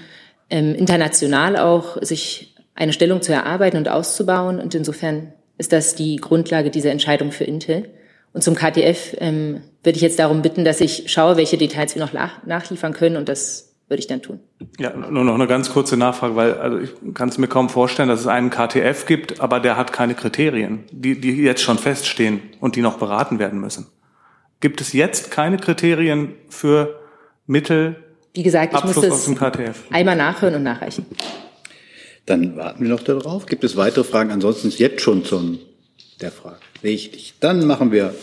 Speaker 11: ähm, international auch sich eine Stellung zu erarbeiten und auszubauen. Und insofern ist das die Grundlage dieser Entscheidung für Intel. Und zum KTF ähm, würde ich jetzt darum bitten, dass ich schaue, welche Details wir noch nachliefern können und das würde ich dann tun.
Speaker 13: Ja, nur noch eine ganz kurze Nachfrage, weil also ich kann es mir kaum vorstellen, dass es einen KTF gibt, aber der hat keine Kriterien, die, die jetzt schon feststehen und die noch beraten werden müssen. Gibt es jetzt keine Kriterien für Mittel?
Speaker 11: Wie gesagt, ich Abschluss muss es einmal nachhören und nachreichen.
Speaker 1: Dann warten wir noch darauf. Gibt es weitere Fragen? Ansonsten ist jetzt schon zum der Frage. Richtig. Dann machen wir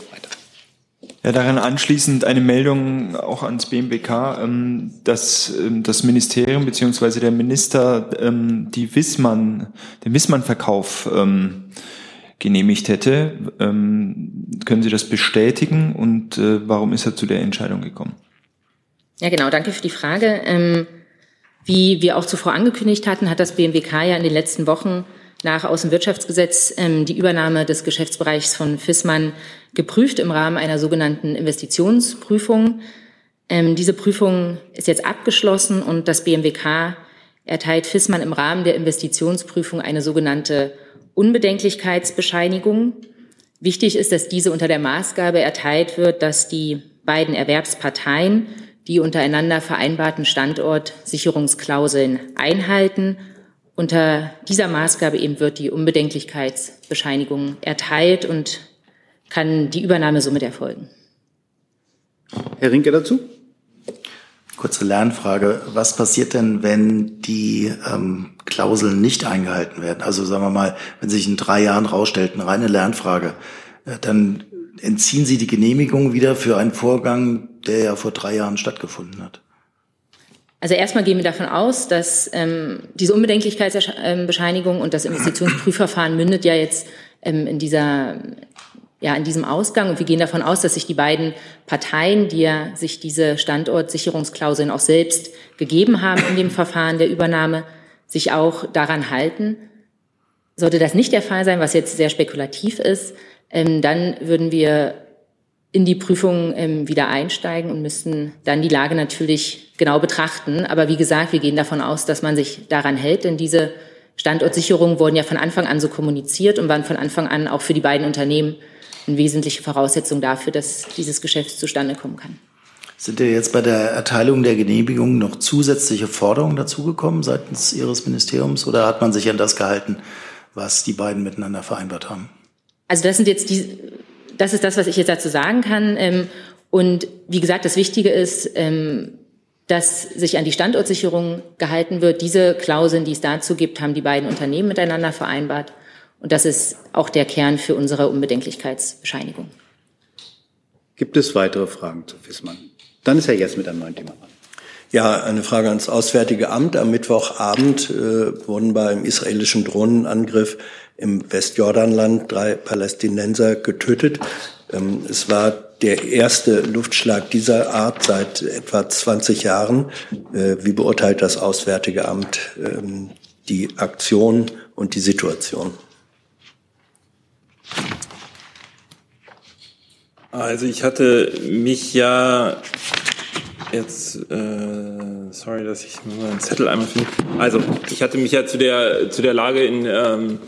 Speaker 10: ja, daran anschließend eine Meldung auch ans BMWK, ähm, dass ähm, das Ministerium beziehungsweise der Minister ähm, die Wissmann, den Wissmann-Verkauf genehmigt hätte. Können Sie das bestätigen und äh, warum ist er zu der Entscheidung gekommen?
Speaker 11: Ja, genau. Danke für die Frage. Wie wir auch zuvor angekündigt hatten, hat das BMWK ja in den letzten Wochen nach Außenwirtschaftsgesetz ähm, die Übernahme des Geschäftsbereichs von Fissmann geprüft im Rahmen einer sogenannten Investitionsprüfung. Ähm, diese Prüfung ist jetzt abgeschlossen und das BMWK erteilt Fissmann im Rahmen der Investitionsprüfung eine sogenannte Unbedenklichkeitsbescheinigung. Wichtig ist, dass diese unter der Maßgabe erteilt wird, dass die beiden Erwerbsparteien die untereinander vereinbarten Standortsicherungsklauseln einhalten unter dieser Maßgabe eben wird die Unbedenklichkeitsbescheinigung erteilt und kann die Übernahme somit erfolgen.
Speaker 1: Herr Rinke dazu?
Speaker 7: Kurze Lernfrage. Was passiert denn, wenn die ähm, Klauseln nicht eingehalten werden? Also sagen wir mal, wenn sich in drei Jahren rausstellt, eine reine Lernfrage, äh, dann entziehen Sie die Genehmigung wieder für einen Vorgang, der ja vor drei Jahren stattgefunden hat.
Speaker 11: Also erstmal gehen wir davon aus, dass ähm, diese Unbedenklichkeitsbescheinigung und das Investitionsprüfverfahren mündet ja jetzt ähm, in dieser ja, in diesem Ausgang. Und wir gehen davon aus, dass sich die beiden Parteien, die ja sich diese Standortsicherungsklauseln auch selbst gegeben haben in dem Verfahren der Übernahme, sich auch daran halten. Sollte das nicht der Fall sein, was jetzt sehr spekulativ ist, ähm, dann würden wir in die Prüfung ähm, wieder einsteigen und müssten dann die Lage natürlich genau betrachten. Aber wie gesagt, wir gehen davon aus, dass man sich daran hält, denn diese Standortsicherungen wurden ja von Anfang an so kommuniziert und waren von Anfang an auch für die beiden Unternehmen eine wesentliche Voraussetzung dafür, dass dieses Geschäft zustande kommen kann.
Speaker 7: Sind dir jetzt bei der Erteilung der Genehmigung noch zusätzliche Forderungen dazugekommen seitens Ihres Ministeriums oder hat man sich an das gehalten, was die beiden miteinander vereinbart haben?
Speaker 11: Also das sind jetzt die das ist das, was ich jetzt dazu sagen kann. Ähm, und wie gesagt, das Wichtige ist, ähm, dass sich an die Standortsicherung gehalten wird. Diese Klauseln, die es dazu gibt, haben die beiden Unternehmen miteinander vereinbart. Und das ist auch der Kern für unsere Unbedenklichkeitsbescheinigung.
Speaker 1: Gibt es weitere Fragen zu Fissmann? Dann ist er jetzt mit einem neuen Thema dran.
Speaker 9: Ja, eine Frage ans Auswärtige Amt. Am Mittwochabend äh, wurden beim israelischen Drohnenangriff im Westjordanland drei Palästinenser getötet. Ähm, es war der erste Luftschlag dieser Art seit etwa 20 Jahren. Äh, wie beurteilt das Auswärtige Amt ähm, die Aktion und die Situation?
Speaker 3: Also ich hatte mich ja jetzt, äh, sorry, dass ich nur einen Zettel einmal finde. Also ich hatte mich ja zu der zu der Lage in ähm,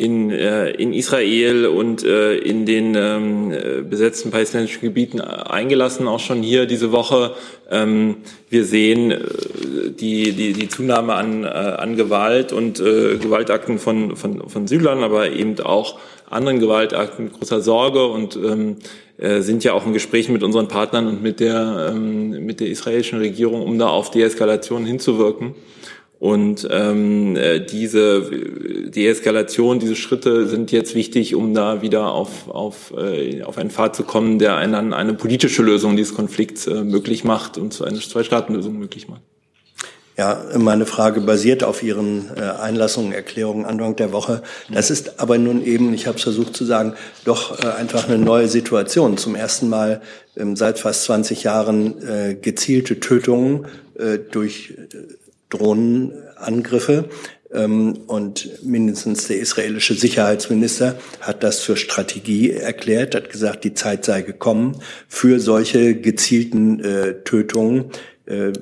Speaker 3: in, äh, in Israel und äh, in den ähm, besetzten palästinensischen Gebieten eingelassen, auch schon hier diese Woche. Ähm, wir sehen äh, die, die, die Zunahme an, äh, an Gewalt und äh, Gewaltakten von, von, von Südlern, aber eben auch anderen Gewaltakten mit großer Sorge und ähm, äh, sind ja auch in Gesprächen mit unseren Partnern und mit der, ähm, mit der israelischen Regierung, um da auf Deeskalation hinzuwirken. Und ähm, äh, diese Deeskalation, diese Schritte sind jetzt wichtig, um da wieder auf, auf, äh, auf einen Pfad zu kommen, der eine, eine politische Lösung dieses Konflikts äh, möglich macht und eine Zwei-Staaten-Lösung möglich macht.
Speaker 9: Ja, meine Frage basiert auf Ihren äh, Einlassungen, Erklärungen Anfang der Woche. Das ist aber nun eben, ich habe es versucht zu sagen, doch äh, einfach eine neue Situation. Zum ersten Mal ähm, seit fast 20 Jahren äh, gezielte Tötungen durch Drohnenangriffe. Ähm, und mindestens der israelische Sicherheitsminister hat das für Strategie erklärt, hat gesagt, die Zeit sei gekommen für solche gezielten Tötungen äh,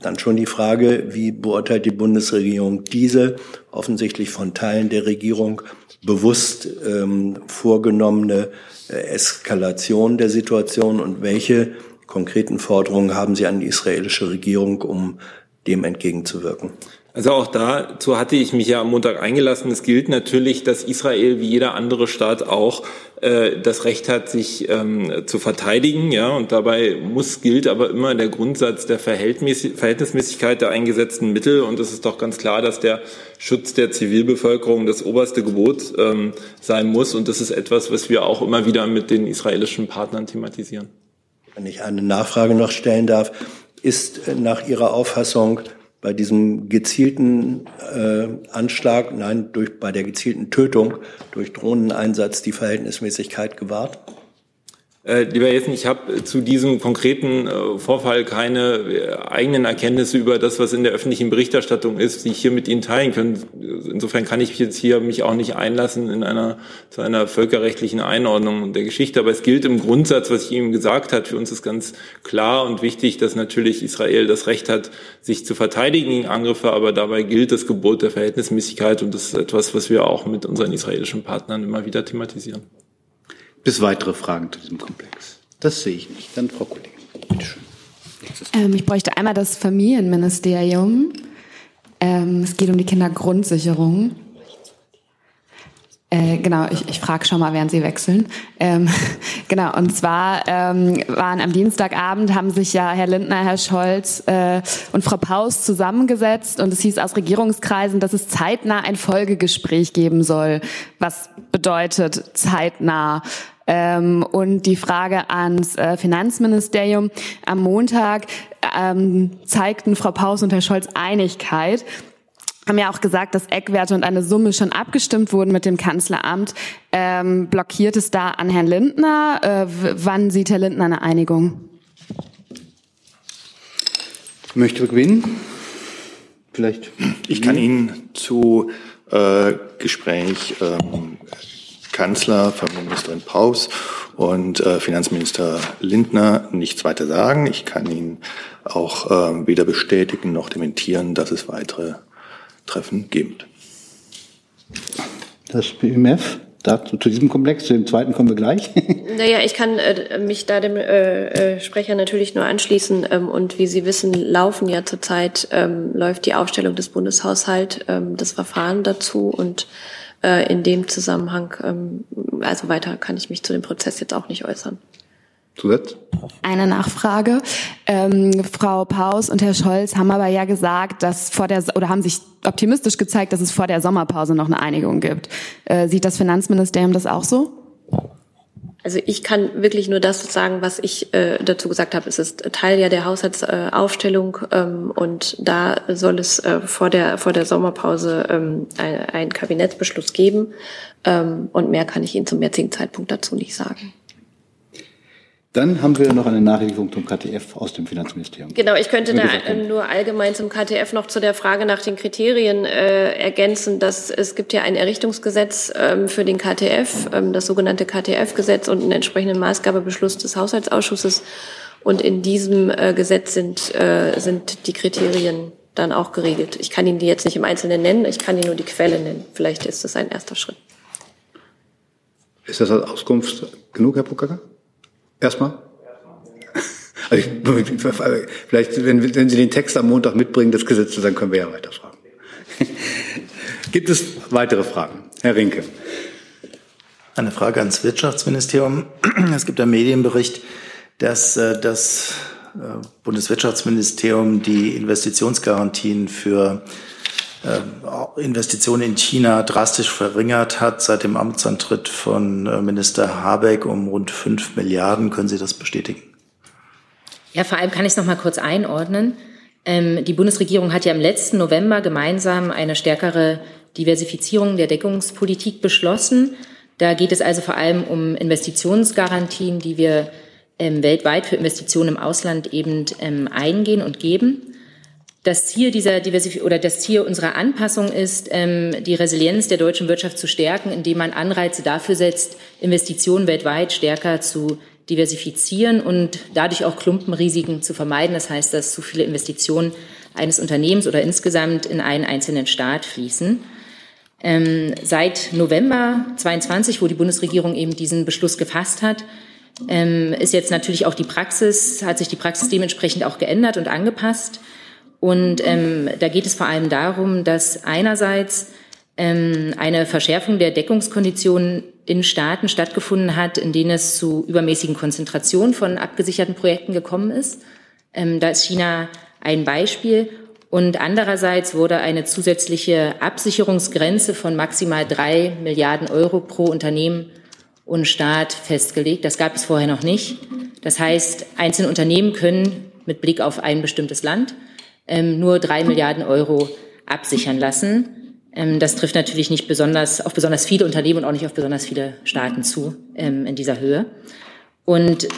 Speaker 9: dann schon die Frage, wie beurteilt die Bundesregierung diese offensichtlich von Teilen der Regierung bewusst ähm, vorgenommene äh, Eskalation der Situation und welche konkreten Forderungen haben Sie an die israelische Regierung, um dem entgegenzuwirken?
Speaker 3: Also auch dazu hatte ich mich ja am Montag eingelassen. Es gilt natürlich, dass Israel wie jeder andere Staat auch äh, das Recht hat, sich ähm, zu verteidigen. Ja, und dabei muss gilt aber immer der Grundsatz der Verhältnismäßigkeit der eingesetzten Mittel. Und es ist doch ganz klar, dass der Schutz der Zivilbevölkerung das oberste Gebot ähm, sein muss. Und das ist etwas, was wir auch immer wieder mit den israelischen Partnern thematisieren.
Speaker 9: Wenn ich eine Nachfrage noch stellen darf, ist nach Ihrer Auffassung bei diesem gezielten äh, Anschlag, nein, durch, bei der gezielten Tötung durch Drohneneinsatz die Verhältnismäßigkeit gewahrt?
Speaker 3: Äh, lieber Jessen, ich habe zu diesem konkreten äh, Vorfall keine äh, eigenen Erkenntnisse über das, was in der öffentlichen Berichterstattung ist, die ich hier mit Ihnen teilen kann. Insofern kann ich jetzt hier mich auch nicht einlassen in einer zu einer völkerrechtlichen Einordnung der Geschichte. Aber es gilt im Grundsatz, was ich Ihnen gesagt habe. Für uns ist ganz klar und wichtig, dass natürlich Israel das Recht hat, sich zu verteidigen gegen Angriffe. Aber dabei gilt das Gebot der Verhältnismäßigkeit und das ist etwas, was wir auch mit unseren israelischen Partnern immer wieder thematisieren.
Speaker 1: Bis weitere Fragen zu diesem Komplex? Das sehe ich nicht. Dann Frau Kollegin, bitteschön.
Speaker 12: Ähm, ich bräuchte einmal das Familienministerium. Ähm, es geht um die Kindergrundsicherung. Äh, genau, ich, ich frage schon mal, während Sie wechseln. Ähm, (laughs) genau, und zwar ähm, waren am Dienstagabend, haben sich ja Herr Lindner, Herr Scholz äh, und Frau Paus zusammengesetzt und es hieß aus Regierungskreisen, dass es zeitnah ein Folgegespräch geben soll. Was bedeutet zeitnah? Ähm, und die Frage ans äh, Finanzministerium. Am Montag ähm, zeigten Frau Paus und Herr Scholz Einigkeit haben ja auch gesagt, dass Eckwerte und eine Summe schon abgestimmt wurden mit dem Kanzleramt. Ähm, blockiert es da an Herrn Lindner? Äh, wann sieht Herr Lindner eine Einigung?
Speaker 1: Möchte beginnen? Vielleicht.
Speaker 14: Ich kann Ihnen zu äh, Gespräch ähm, Kanzler, Familienministerin Paus und äh, Finanzminister Lindner nichts weiter sagen. Ich kann Ihnen auch äh, weder bestätigen noch dementieren, dass es weitere Treffen geben wird.
Speaker 1: Das BMF? Dazu, zu diesem Komplex, zu dem zweiten kommen wir gleich. (laughs)
Speaker 15: Naja, ich kann äh, mich da dem äh, äh, Sprecher natürlich nur anschließen. Ähm, und wie Sie wissen, laufen ja zurzeit, ähm, läuft die Aufstellung des Bundeshaushalts, ähm, das Verfahren dazu. Und äh, in dem Zusammenhang, ähm, also weiter kann ich mich zu dem Prozess jetzt auch nicht äußern.
Speaker 1: Zusatz?
Speaker 12: Eine Nachfrage. Ähm, Frau Paus und Herr Scholz haben aber ja gesagt, dass vor der oder haben sich optimistisch gezeigt, dass es vor der Sommerpause noch eine Einigung gibt. Äh, sieht das Finanzministerium das auch so?
Speaker 15: Also ich kann wirklich nur das sagen, was ich äh, dazu gesagt habe. Es ist Teil ja der Haushaltsaufstellung äh, ähm, und da soll es äh, vor der vor der Sommerpause ähm, einen Kabinettsbeschluss geben ähm, und mehr kann ich Ihnen zum jetzigen Zeitpunkt dazu nicht sagen.
Speaker 1: Dann haben wir noch eine Nachricht zum KTF aus dem Finanzministerium.
Speaker 15: Genau, ich könnte da nur allgemein zum KTF noch zu der Frage nach den Kriterien äh, ergänzen, dass es gibt ja ein Errichtungsgesetz ähm, für den KTF, ähm, das sogenannte KTF-Gesetz und einen entsprechenden Maßgabebeschluss des Haushaltsausschusses. Und in diesem äh, Gesetz sind, äh, sind die Kriterien dann auch geregelt. Ich kann Ihnen die jetzt nicht im Einzelnen nennen, ich kann Ihnen nur die Quelle nennen. Vielleicht ist das ein erster Schritt.
Speaker 1: Ist das als Auskunft genug, Herr Pukacker? Erstmal? Also ich, vielleicht, wenn, wenn Sie den Text am Montag mitbringen, das Gesetz, dann können wir ja weiterfragen. (laughs) Gibt es weitere Fragen? Herr Rinke.
Speaker 7: Eine Frage ans Wirtschaftsministerium. Es gibt einen Medienbericht, dass äh, das äh, Bundeswirtschaftsministerium die Investitionsgarantien für Investitionen in China drastisch verringert hat seit dem Amtsantritt von äh, Minister Habeck um rund fünf Milliarden. Können Sie das bestätigen?
Speaker 11: Ja, vor allem kann ich es noch mal kurz einordnen. Ähm, die Bundesregierung hat ja im letzten November gemeinsam eine stärkere Diversifizierung der Deckungspolitik beschlossen. Da geht es also vor allem um Investitionsgarantien, die wir ähm, weltweit für Investitionen im Ausland eben ähm, eingehen und geben. Das Ziel dieser Diversif oder das Ziel unserer Anpassung ist, ähm, die Resilienz der deutschen Wirtschaft zu stärken, indem man Anreize dafür setzt, Investitionen weltweit stärker zu diversifizieren und dadurch auch Klumpenrisiken zu vermeiden. Das heißt, dass zu viele Investitionen eines Unternehmens oder insgesamt in einen einzelnen Staat fließen. Ähm, seit November 22, wo die Bundesregierung eben diesen Beschluss gefasst hat, ähm, ist jetzt natürlich auch die Praxis, hat sich die Praxis dementsprechend auch geändert und angepasst. Und ähm, da geht es vor allem darum, dass einerseits ähm, eine Verschärfung der Deckungskonditionen in Staaten stattgefunden hat, in denen es zu übermäßigen Konzentrationen von abgesicherten Projekten gekommen ist. Ähm, da ist China ein Beispiel. Und andererseits wurde eine zusätzliche Absicherungsgrenze von maximal drei Milliarden Euro pro Unternehmen und Staat festgelegt. Das gab es vorher noch nicht. Das heißt, einzelne Unternehmen können mit Blick auf ein bestimmtes Land ähm, nur drei Milliarden Euro absichern lassen. Ähm, das trifft natürlich nicht besonders auf besonders viele Unternehmen und auch nicht auf besonders viele Staaten zu ähm, in dieser Höhe. Und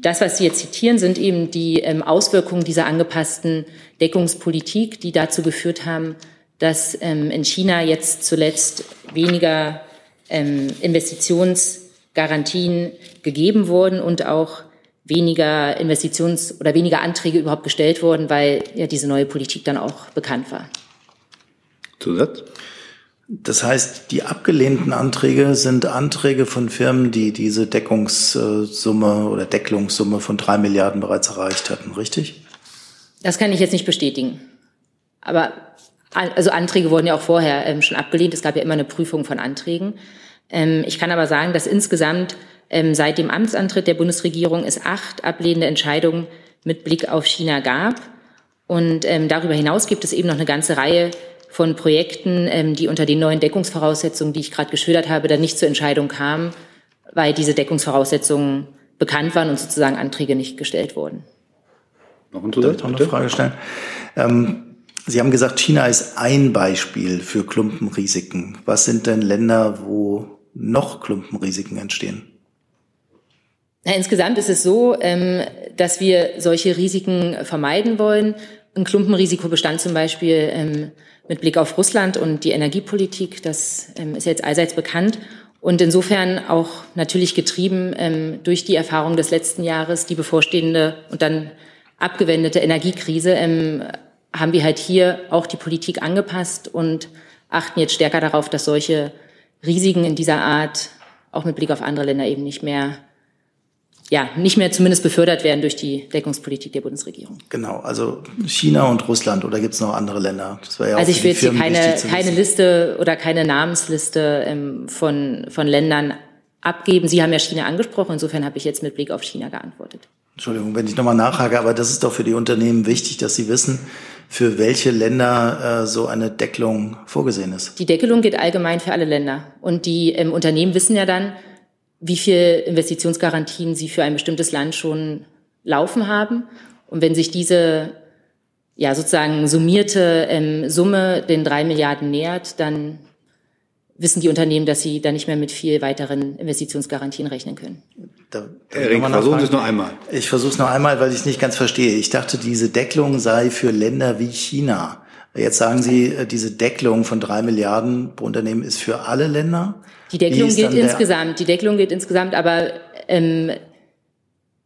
Speaker 11: das, was Sie jetzt zitieren, sind eben die ähm, Auswirkungen dieser angepassten Deckungspolitik, die dazu geführt haben, dass ähm, in China jetzt zuletzt weniger ähm, Investitionsgarantien gegeben wurden und auch weniger Investitions- oder weniger Anträge überhaupt gestellt wurden, weil ja diese neue Politik dann auch bekannt war.
Speaker 7: Zusatz? Das heißt, die abgelehnten Anträge sind Anträge von Firmen, die diese Deckungssumme oder Deckelungssumme von drei Milliarden bereits erreicht hatten, richtig?
Speaker 11: Das kann ich jetzt nicht bestätigen. Aber also Anträge wurden ja auch vorher ähm, schon abgelehnt. Es gab ja immer eine Prüfung von Anträgen. Ähm, ich kann aber sagen, dass insgesamt seit dem Amtsantritt der Bundesregierung es acht ablehnende Entscheidungen mit Blick auf China gab. Und ähm, darüber hinaus gibt es eben noch eine ganze Reihe von Projekten, ähm, die unter den neuen Deckungsvoraussetzungen, die ich gerade geschildert habe, dann nicht zur Entscheidung kamen, weil diese Deckungsvoraussetzungen bekannt waren und sozusagen Anträge nicht gestellt wurden.
Speaker 7: Noch ein Zusatz, noch eine Frage stellen. Ähm, Sie haben gesagt, China ist ein Beispiel für Klumpenrisiken. Was sind denn Länder, wo noch Klumpenrisiken entstehen?
Speaker 11: Na, insgesamt ist es so, ähm, dass wir solche Risiken vermeiden wollen. Ein Klumpenrisiko bestand zum Beispiel ähm, mit Blick auf Russland und die Energiepolitik. Das ähm, ist jetzt allseits bekannt. Und insofern auch natürlich getrieben durch die Erfahrung des letzten Jahres, die bevorstehende und dann abgewendete Energiekrise, haben wir halt hier auch die Politik angepasst und achten jetzt stärker darauf, dass solche Risiken in dieser Art auch mit Blick auf andere Länder eben nicht mehr ja, nicht mehr zumindest befördert werden durch die Deckungspolitik der Bundesregierung.
Speaker 7: Genau, also China und Russland oder gibt es noch andere Länder?
Speaker 11: Das ja also ich will jetzt hier keine, keine Liste oder keine Namensliste ähm, von, von Ländern abgeben. Sie haben ja China angesprochen, insofern habe ich jetzt mit Blick auf China geantwortet.
Speaker 7: Entschuldigung, wenn ich nochmal nachhake, aber das ist doch für die Unternehmen wichtig, dass sie wissen, für welche Länder äh, so eine Deckelung vorgesehen ist.
Speaker 11: Die Deckelung gilt allgemein für alle Länder. Und die ähm, Unternehmen wissen ja dann, wie viel Investitionsgarantien sie für ein bestimmtes Land schon laufen haben. Und wenn sich diese ja sozusagen summierte ähm, Summe den drei Milliarden nähert, dann wissen die Unternehmen, dass sie da nicht mehr mit viel weiteren Investitionsgarantien rechnen können.
Speaker 7: Da, da Erik, versuchen Sie es noch einmal. Ich versuche es noch einmal, weil ich es nicht ganz verstehe. Ich dachte, diese Deckelung sei für Länder wie China. Jetzt sagen Sie, äh, diese Deckelung von drei Milliarden pro Unternehmen ist für alle Länder.
Speaker 11: Die Deckelung gilt insgesamt. Die Deckelung gilt insgesamt, aber ähm,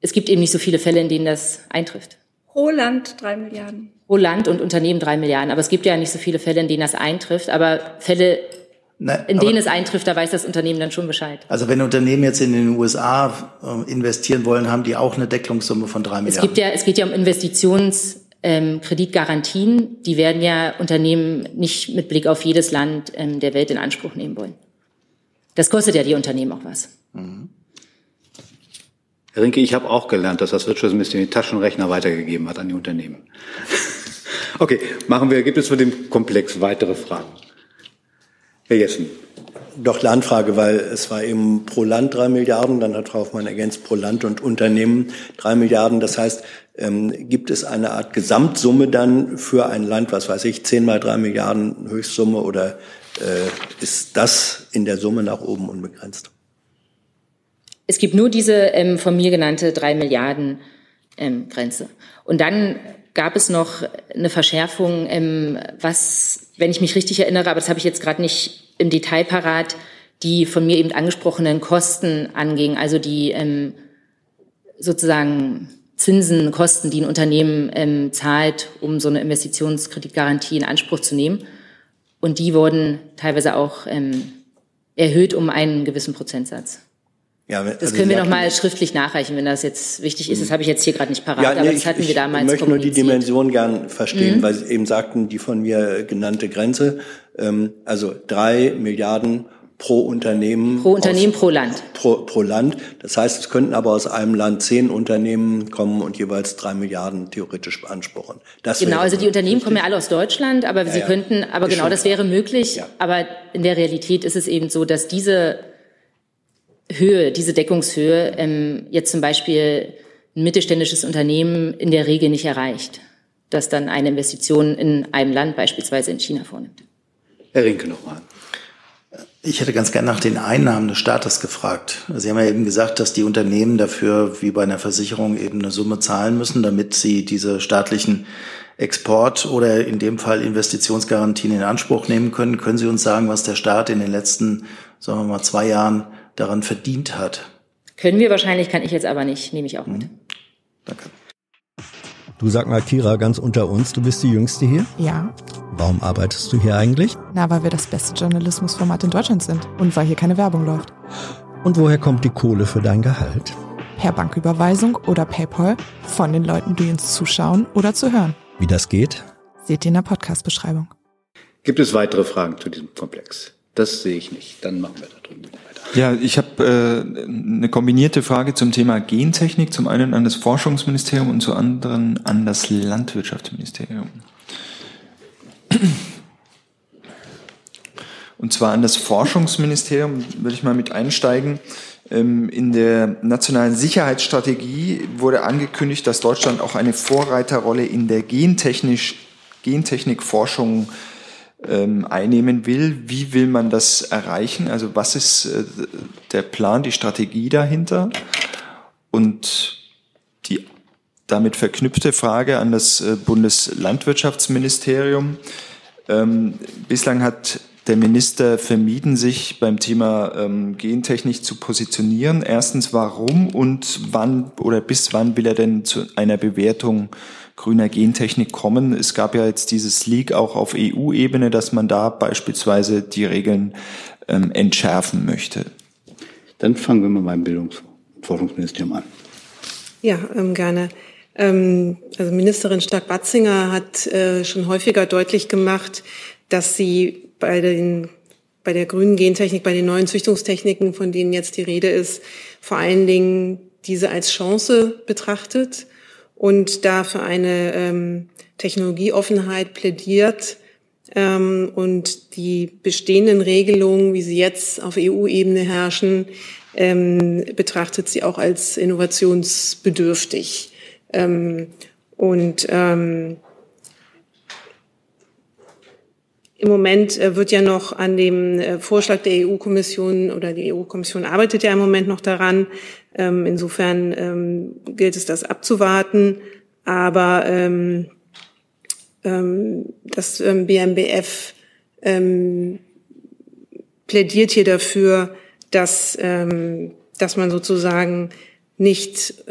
Speaker 11: es gibt eben nicht so viele Fälle, in denen das eintrifft.
Speaker 2: Pro Land drei Milliarden.
Speaker 11: Pro Land und Unternehmen drei Milliarden. Aber es gibt ja nicht so viele Fälle, in denen das eintrifft. Aber Fälle, Nein, in denen es eintrifft, da weiß das Unternehmen dann schon Bescheid.
Speaker 7: Also wenn Unternehmen jetzt in den USA äh, investieren wollen, haben die auch eine Deckelungssumme von drei Milliarden.
Speaker 11: Es gibt ja, es geht ja um Investitions ähm, Kreditgarantien, die werden ja Unternehmen nicht mit Blick auf jedes Land ähm, der Welt in Anspruch nehmen wollen. Das kostet ja die Unternehmen auch was. Mhm.
Speaker 1: Herr Rinke, ich habe auch gelernt, dass das Wirtschaftsministerium die Taschenrechner weitergegeben hat an die Unternehmen. (laughs) okay, machen wir, gibt es für den Komplex weitere Fragen? Herr Jessen.
Speaker 9: Doch Landfrage, weil es war eben pro Land drei Milliarden, dann hat Frau Hoffmann ergänzt pro Land und Unternehmen drei Milliarden. Das heißt, ähm, gibt es eine Art Gesamtsumme dann für ein Land, was weiß ich, zehn mal drei Milliarden Höchstsumme oder äh, ist das in der Summe nach oben unbegrenzt?
Speaker 11: Es gibt nur diese ähm, von mir genannte drei Milliarden ähm, Grenze. Und dann gab es noch eine Verschärfung, ähm, was, wenn ich mich richtig erinnere, aber das habe ich jetzt gerade nicht im Detail parat, die von mir eben angesprochenen Kosten anging, also die ähm, sozusagen Zinsen, Kosten, die ein Unternehmen ähm, zahlt, um so eine Investitionskreditgarantie in Anspruch zu nehmen. Und die wurden teilweise auch ähm, erhöht um einen gewissen Prozentsatz. Ja, also das können wir noch mal schriftlich nachreichen, wenn das jetzt wichtig ist. Das habe ich jetzt hier gerade nicht parat, ja, nee,
Speaker 9: aber das hatten
Speaker 11: ich, wir damals
Speaker 9: Ich möchte nur die Dimension gern verstehen, mhm. weil Sie eben sagten, die von mir genannte Grenze, ähm, also drei Milliarden pro Unternehmen.
Speaker 11: Pro Unternehmen, aus, pro Land.
Speaker 9: Pro, pro Land. Das heißt, es könnten aber aus einem Land zehn Unternehmen kommen und jeweils drei Milliarden theoretisch beanspruchen.
Speaker 11: Das genau, also die Unternehmen richtig. kommen ja alle aus Deutschland, aber ja, sie ja. könnten, aber ist genau, das wäre möglich. Ja. Aber in der Realität ist es eben so, dass diese Höhe, diese Deckungshöhe ähm, jetzt zum Beispiel ein mittelständisches Unternehmen in der Regel nicht erreicht, das dann eine Investition in einem Land, beispielsweise in China, vornimmt.
Speaker 1: Herr Rinke nochmal.
Speaker 7: Ich hätte ganz gerne nach den Einnahmen des Staates gefragt. Sie haben ja eben gesagt, dass die Unternehmen dafür, wie bei einer Versicherung, eben eine Summe zahlen müssen, damit sie diese staatlichen Export- oder in dem Fall Investitionsgarantien in Anspruch nehmen können. Können Sie uns sagen, was der Staat in den letzten, sagen wir mal, zwei Jahren daran verdient hat.
Speaker 11: Können wir wahrscheinlich, kann ich jetzt aber nicht, nehme ich auch mit. Mhm.
Speaker 16: Danke. Du sag mal, Kira, ganz unter uns, du bist die Jüngste hier?
Speaker 17: Ja.
Speaker 16: Warum arbeitest du hier eigentlich?
Speaker 17: Na, weil wir das beste Journalismusformat in Deutschland sind und weil hier keine Werbung läuft.
Speaker 16: Und woher kommt die Kohle für dein Gehalt?
Speaker 17: Per Banküberweisung oder PayPal von den Leuten, die uns zuschauen oder zu hören.
Speaker 16: Wie das geht?
Speaker 17: Seht ihr in der Podcast-Beschreibung.
Speaker 1: Gibt es weitere Fragen zu diesem Komplex? Das sehe ich nicht. Dann machen wir da drüben.
Speaker 10: Ja, ich habe äh, eine kombinierte Frage zum Thema Gentechnik. Zum einen an das Forschungsministerium und zum anderen an das Landwirtschaftsministerium. Und zwar an das Forschungsministerium würde ich mal mit einsteigen. Ähm, in der nationalen Sicherheitsstrategie wurde angekündigt, dass Deutschland auch eine Vorreiterrolle in der Gentechnisch, Gentechnikforschung ähm, einnehmen will. Wie will man das erreichen? Also was ist äh, der Plan, die Strategie dahinter? Und die damit verknüpfte Frage an das äh, Bundeslandwirtschaftsministerium. Ähm, bislang hat der Minister vermieden, sich beim Thema ähm, Gentechnik zu positionieren. Erstens, warum und wann oder bis wann will er denn zu einer Bewertung grüner Gentechnik kommen. Es gab ja jetzt dieses Leak auch auf EU-Ebene, dass man da beispielsweise die Regeln ähm, entschärfen möchte.
Speaker 1: Dann fangen wir mal beim Bildungs- und Forschungsministerium an.
Speaker 18: Ja, ähm, gerne. Ähm, also Ministerin Stark-Batzinger hat äh, schon häufiger deutlich gemacht, dass sie bei den bei der grünen Gentechnik, bei den neuen Züchtungstechniken, von denen jetzt die Rede ist, vor allen Dingen diese als Chance betrachtet und da für eine ähm, Technologieoffenheit plädiert ähm, und die bestehenden Regelungen, wie sie jetzt auf EU-Ebene herrschen, ähm, betrachtet sie auch als innovationsbedürftig. Ähm, und ähm, Im Moment äh, wird ja noch an dem äh, Vorschlag der EU-Kommission oder die EU-Kommission arbeitet ja im Moment noch daran. Ähm, insofern ähm, gilt es, das abzuwarten. Aber ähm, das BMBF plädiert hier dafür, dass, dass man sozusagen nicht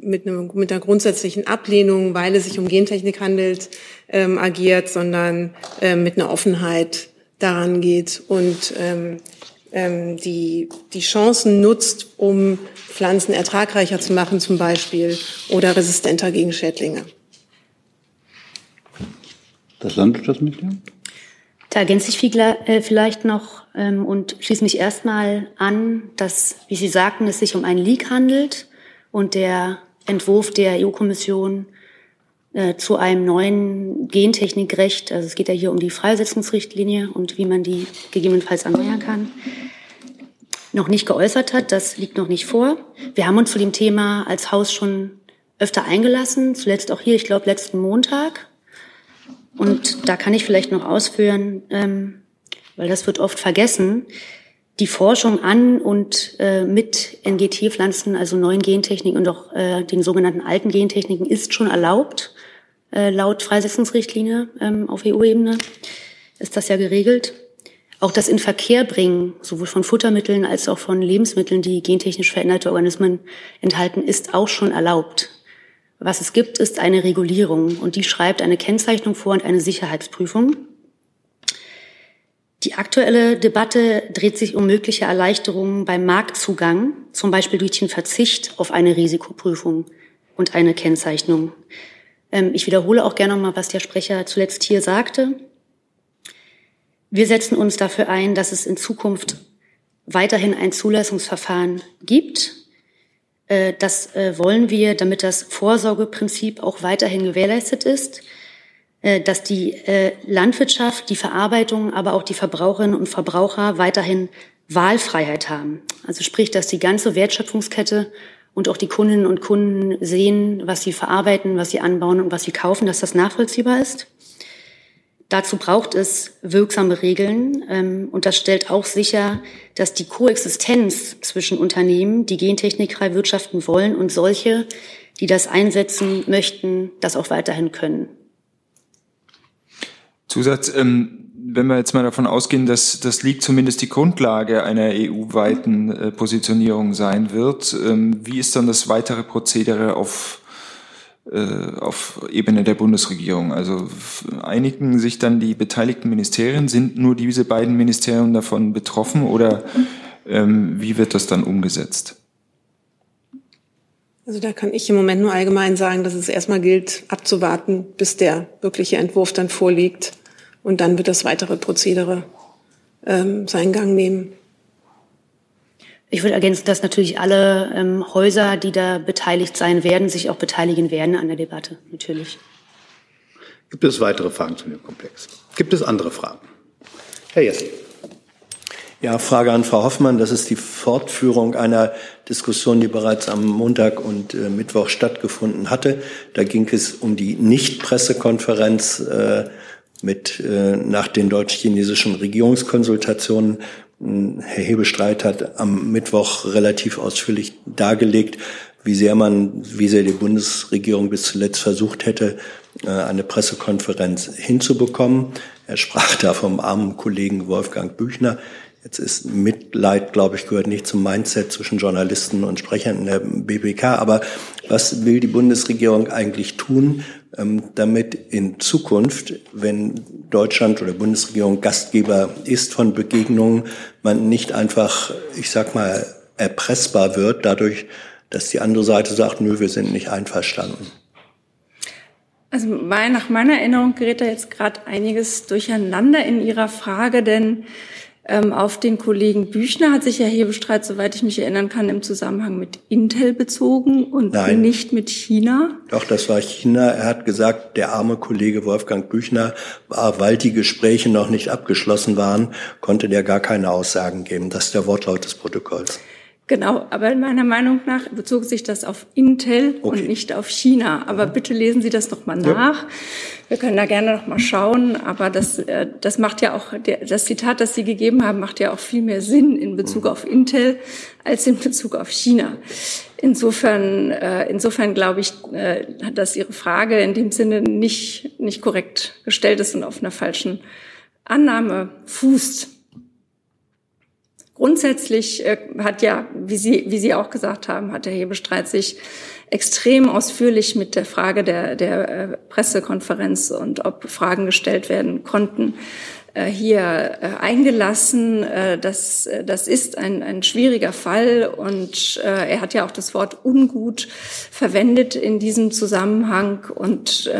Speaker 18: mit, einem, mit einer grundsätzlichen Ablehnung, weil es sich um Gentechnik handelt, ähm, agiert, sondern ähm, mit einer Offenheit daran geht und ähm, ähm, die, die Chancen nutzt, um Pflanzen ertragreicher zu machen zum Beispiel oder resistenter gegen Schädlinge.
Speaker 1: Das Landwirtschaftsministerium?
Speaker 19: Da ergänze ich äh, vielleicht noch ähm, und schließe mich erstmal an, dass, wie Sie sagten, es sich um einen Leak handelt und der Entwurf der EU-Kommission äh, zu einem neuen Gentechnikrecht. Also es geht ja hier um die Freisetzungsrichtlinie und wie man die gegebenenfalls erneuern kann noch nicht geäußert hat. Das liegt noch nicht vor. Wir haben uns zu dem Thema als Haus schon öfter eingelassen, zuletzt auch hier, ich glaube, letzten Montag. Und da kann ich vielleicht noch ausführen, ähm, weil das wird oft vergessen. Die Forschung an und äh, mit NGT-Pflanzen, also neuen Gentechniken und auch äh, den sogenannten alten Gentechniken, ist schon erlaubt. Äh, laut Freisetzungsrichtlinie ähm, auf EU-Ebene ist das ja geregelt. Auch das in Verkehr bringen, sowohl von Futtermitteln als auch von Lebensmitteln, die gentechnisch veränderte Organismen enthalten, ist auch schon erlaubt. Was es gibt, ist eine Regulierung und die schreibt eine Kennzeichnung vor und eine Sicherheitsprüfung. Die aktuelle Debatte dreht sich um mögliche Erleichterungen beim Marktzugang, zum Beispiel durch den Verzicht auf eine Risikoprüfung und eine Kennzeichnung. Ähm, ich wiederhole auch gerne nochmal, was der Sprecher zuletzt hier sagte. Wir setzen uns dafür ein, dass es in Zukunft weiterhin ein Zulassungsverfahren gibt. Äh, das äh, wollen wir, damit das Vorsorgeprinzip auch weiterhin gewährleistet ist, äh, dass die Landwirtschaft, die Verarbeitung, aber auch die Verbraucherinnen und Verbraucher weiterhin Wahlfreiheit haben. Also sprich, dass die ganze Wertschöpfungskette und auch die Kundinnen und Kunden sehen, was sie verarbeiten, was sie anbauen und was sie kaufen, dass das nachvollziehbar ist. Dazu braucht es wirksame Regeln ähm, und das stellt auch sicher, dass die Koexistenz zwischen Unternehmen, die gentechnikfrei wirtschaften wollen und solche, die das einsetzen möchten, das auch weiterhin können.
Speaker 10: Zusatz, ähm, wenn wir jetzt mal davon ausgehen, dass das liegt zumindest die Grundlage einer EU-weiten äh, Positionierung sein wird, ähm, wie ist dann das weitere Prozedere auf äh, auf Ebene der Bundesregierung. Also einigen sich dann die beteiligten Ministerien, sind nur diese beiden Ministerien davon betroffen oder ähm, wie wird das dann umgesetzt?
Speaker 18: Also da kann ich im Moment nur allgemein sagen, dass es erstmal gilt, abzuwarten, bis der wirkliche Entwurf dann vorliegt. Und dann wird das weitere Prozedere ähm, seinen Gang nehmen.
Speaker 19: Ich würde ergänzen, dass natürlich alle ähm, Häuser, die da beteiligt sein werden, sich auch beteiligen werden an der Debatte, natürlich.
Speaker 1: Gibt es weitere Fragen zu dem Komplex? Gibt es andere Fragen? Herr Jessen.
Speaker 9: Ja, Frage an Frau Hoffmann. Das ist die Fortführung einer Diskussion, die bereits am Montag und äh, Mittwoch stattgefunden hatte. Da ging es um die Nicht-Pressekonferenz äh, mit äh, nach den deutsch-chinesischen Regierungskonsultationen Herr Hebestreit hat am Mittwoch relativ ausführlich dargelegt, wie sehr man, wie sehr die Bundesregierung bis zuletzt versucht hätte, äh, eine Pressekonferenz hinzubekommen. Er sprach da vom armen Kollegen Wolfgang Büchner. Jetzt ist Mitleid, glaube ich, gehört nicht zum Mindset zwischen Journalisten und Sprechern in der BBK. Aber was will die Bundesregierung eigentlich tun, ähm, damit in Zukunft, wenn Deutschland oder Bundesregierung Gastgeber ist von Begegnungen, man nicht einfach, ich sag mal, erpressbar wird dadurch, dass die andere Seite sagt, nö, wir sind nicht einverstanden.
Speaker 2: Also nach meiner Erinnerung gerät da jetzt gerade einiges durcheinander in Ihrer Frage, denn auf den Kollegen Büchner hat sich Herr Hebestreit, soweit ich mich erinnern kann, im Zusammenhang mit Intel bezogen und Nein. nicht mit China.
Speaker 9: Doch, das war China. Er hat gesagt, der arme Kollege Wolfgang Büchner war, weil die Gespräche noch nicht abgeschlossen waren, konnte der gar keine Aussagen geben. Das ist der Wortlaut des Protokolls.
Speaker 2: Genau, aber meiner Meinung nach bezog sich das auf Intel okay. und nicht auf China. Aber mhm. bitte lesen Sie das noch mal nach. Ja. Wir können da gerne noch mal schauen, aber das, äh, das macht ja auch, das Zitat, das Sie gegeben haben, macht ja auch viel mehr Sinn in Bezug mhm. auf Intel als in Bezug auf China. Insofern, äh, insofern glaube ich, äh, dass Ihre Frage in dem Sinne nicht, nicht korrekt gestellt ist und auf einer falschen Annahme fußt. Grundsätzlich äh, hat ja, wie Sie, wie Sie auch gesagt haben, hat der Hebestreit sich extrem ausführlich mit der Frage der, der äh, Pressekonferenz und ob Fragen gestellt werden konnten, äh, hier eingelassen. Das, das ist ein, ein schwieriger Fall und er hat ja auch das Wort ungut verwendet in diesem Zusammenhang und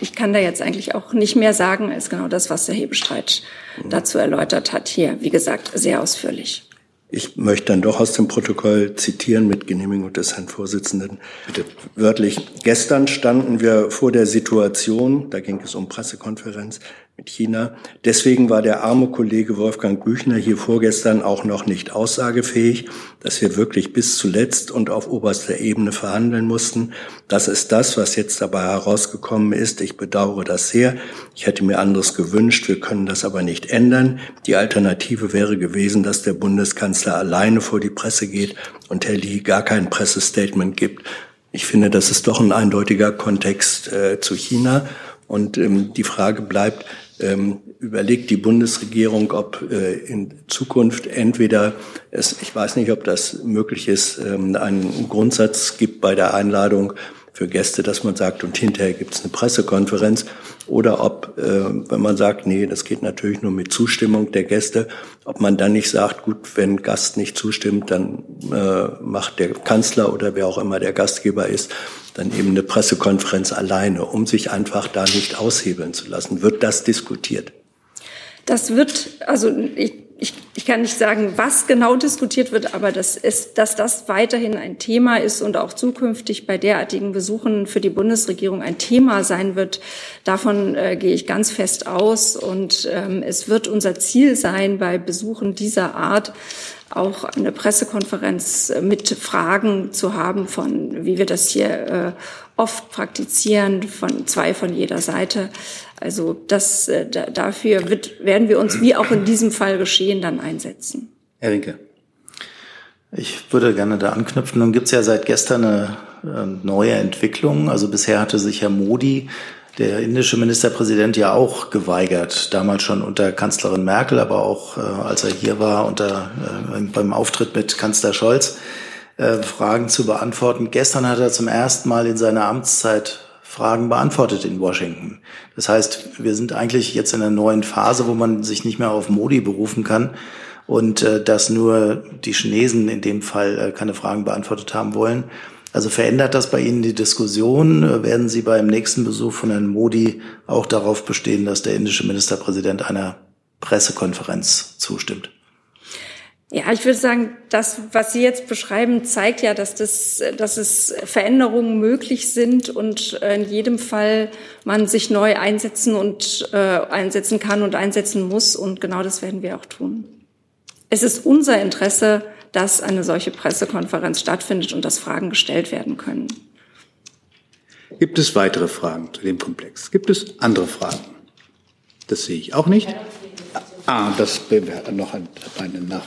Speaker 2: ich kann da jetzt eigentlich auch nicht mehr sagen als genau das, was der Hebestreit dazu erläutert hat hier. Wie gesagt, sehr ausführlich.
Speaker 9: Ich möchte dann doch aus dem Protokoll zitieren mit Genehmigung des Herrn Vorsitzenden. Bitte. Wörtlich, gestern standen wir vor der Situation, da ging es um Pressekonferenz, mit China. Deswegen war der arme Kollege Wolfgang Büchner hier vorgestern auch noch nicht aussagefähig, dass wir wirklich bis zuletzt und auf oberster Ebene verhandeln mussten. Das ist das, was jetzt dabei herausgekommen ist. Ich bedauere das sehr. Ich hätte mir anderes gewünscht. Wir können das aber nicht ändern. Die Alternative wäre gewesen, dass der Bundeskanzler alleine vor die Presse geht und Herr Lee gar kein Pressestatement gibt. Ich finde, das ist doch ein eindeutiger Kontext äh, zu China. Und ähm, die Frage bleibt, überlegt die Bundesregierung, ob äh, in Zukunft entweder es, ich weiß nicht, ob das möglich ist, ähm, einen Grundsatz gibt bei der Einladung für Gäste, dass man sagt, und hinterher gibt es eine Pressekonferenz, oder ob, äh, wenn man sagt, nee, das geht natürlich nur mit Zustimmung der Gäste, ob man dann nicht sagt, gut, wenn Gast nicht zustimmt, dann äh, macht der Kanzler oder wer auch immer der Gastgeber ist, dann eben eine Pressekonferenz alleine, um sich einfach da nicht aushebeln zu lassen. Wird das diskutiert?
Speaker 2: Das wird, also ich, ich, ich kann nicht sagen, was genau diskutiert wird, aber das ist, dass das weiterhin ein Thema ist und auch zukünftig bei derartigen Besuchen für die Bundesregierung ein Thema sein wird, davon äh, gehe ich ganz fest aus. Und ähm, es wird unser Ziel sein, bei Besuchen dieser Art auch eine Pressekonferenz äh, mit Fragen zu haben von, wie wir das hier äh, oft praktizieren, von zwei von jeder Seite. Also das, äh, dafür wird, werden wir uns, wie auch in diesem Fall geschehen, dann einsetzen.
Speaker 1: Herr Rinke.
Speaker 7: Ich würde gerne da anknüpfen. Nun gibt es ja seit gestern eine neue Entwicklung. Also bisher hatte sich Herr Modi der indische Ministerpräsident ja auch geweigert, damals schon unter Kanzlerin Merkel, aber auch äh, als er hier war unter, äh, beim Auftritt mit Kanzler Scholz, äh, Fragen zu beantworten. Gestern hat er zum ersten Mal in seiner Amtszeit Fragen beantwortet in Washington. Das heißt, wir sind eigentlich jetzt in einer neuen Phase, wo man sich nicht mehr auf Modi berufen kann und äh, dass nur die Chinesen in dem Fall äh, keine Fragen beantwortet haben wollen. Also verändert das bei Ihnen die Diskussion? Werden Sie beim nächsten Besuch von Herrn Modi auch darauf bestehen, dass der indische Ministerpräsident einer Pressekonferenz zustimmt?
Speaker 2: Ja, ich würde sagen, das, was Sie jetzt beschreiben, zeigt ja, dass, das, dass es Veränderungen möglich sind und in jedem Fall man sich neu einsetzen und äh, einsetzen kann und einsetzen muss. Und genau das werden wir auch tun. Es ist unser Interesse, dass eine solche Pressekonferenz stattfindet und dass Fragen gestellt werden können.
Speaker 1: Gibt es weitere Fragen zu dem Komplex? Gibt es andere Fragen? Das sehe ich auch nicht. Ah, das noch eine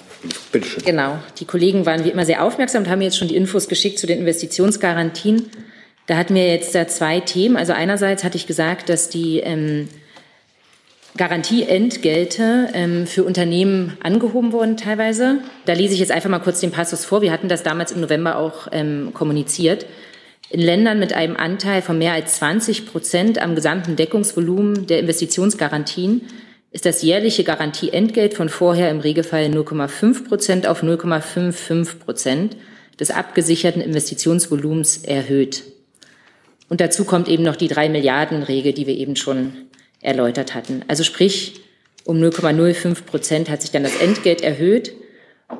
Speaker 1: schön.
Speaker 11: Genau. Die Kollegen waren wie immer sehr aufmerksam und haben jetzt schon die Infos geschickt zu den Investitionsgarantien. Da hatten wir jetzt da zwei Themen. Also einerseits hatte ich gesagt, dass die ähm, Garantieentgelte ähm, für Unternehmen angehoben wurden teilweise. Da lese ich jetzt einfach mal kurz den Passus vor. Wir hatten das damals im November auch ähm, kommuniziert. In Ländern mit einem Anteil von mehr als 20 Prozent am gesamten Deckungsvolumen der Investitionsgarantien ist das jährliche Garantieentgelt von vorher im Regelfall 0,5 Prozent auf 0,55 Prozent des abgesicherten Investitionsvolumens erhöht. Und dazu kommt eben noch die drei Milliarden Regel, die wir eben schon erläutert hatten. Also sprich, um 0,05 Prozent hat sich dann das Entgelt erhöht.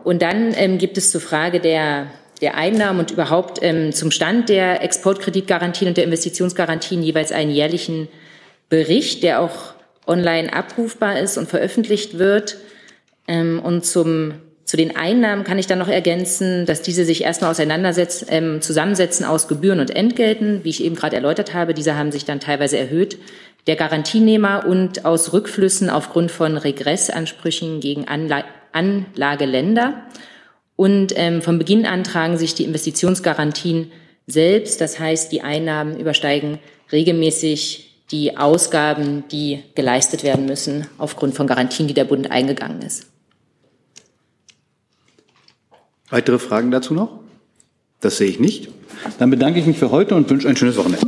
Speaker 11: Und dann ähm, gibt es zur Frage der, der Einnahmen und überhaupt ähm, zum Stand der Exportkreditgarantien und der Investitionsgarantien jeweils einen jährlichen Bericht, der auch online abrufbar ist und veröffentlicht wird. Ähm, und zum, zu den Einnahmen kann ich dann noch ergänzen, dass diese sich erstmal auseinandersetzen, ähm, zusammensetzen aus Gebühren und Entgelten, wie ich eben gerade erläutert habe. Diese haben sich dann teilweise erhöht der Garantienehmer und aus Rückflüssen aufgrund von Regressansprüchen gegen Anla Anlageländer. Und ähm, von Beginn an tragen sich die Investitionsgarantien selbst. Das heißt, die Einnahmen übersteigen regelmäßig die Ausgaben, die geleistet werden müssen aufgrund von Garantien, die der Bund eingegangen ist.
Speaker 1: Weitere Fragen dazu noch? Das sehe ich nicht. Dann bedanke ich mich für heute und wünsche ein schönes Wochenende.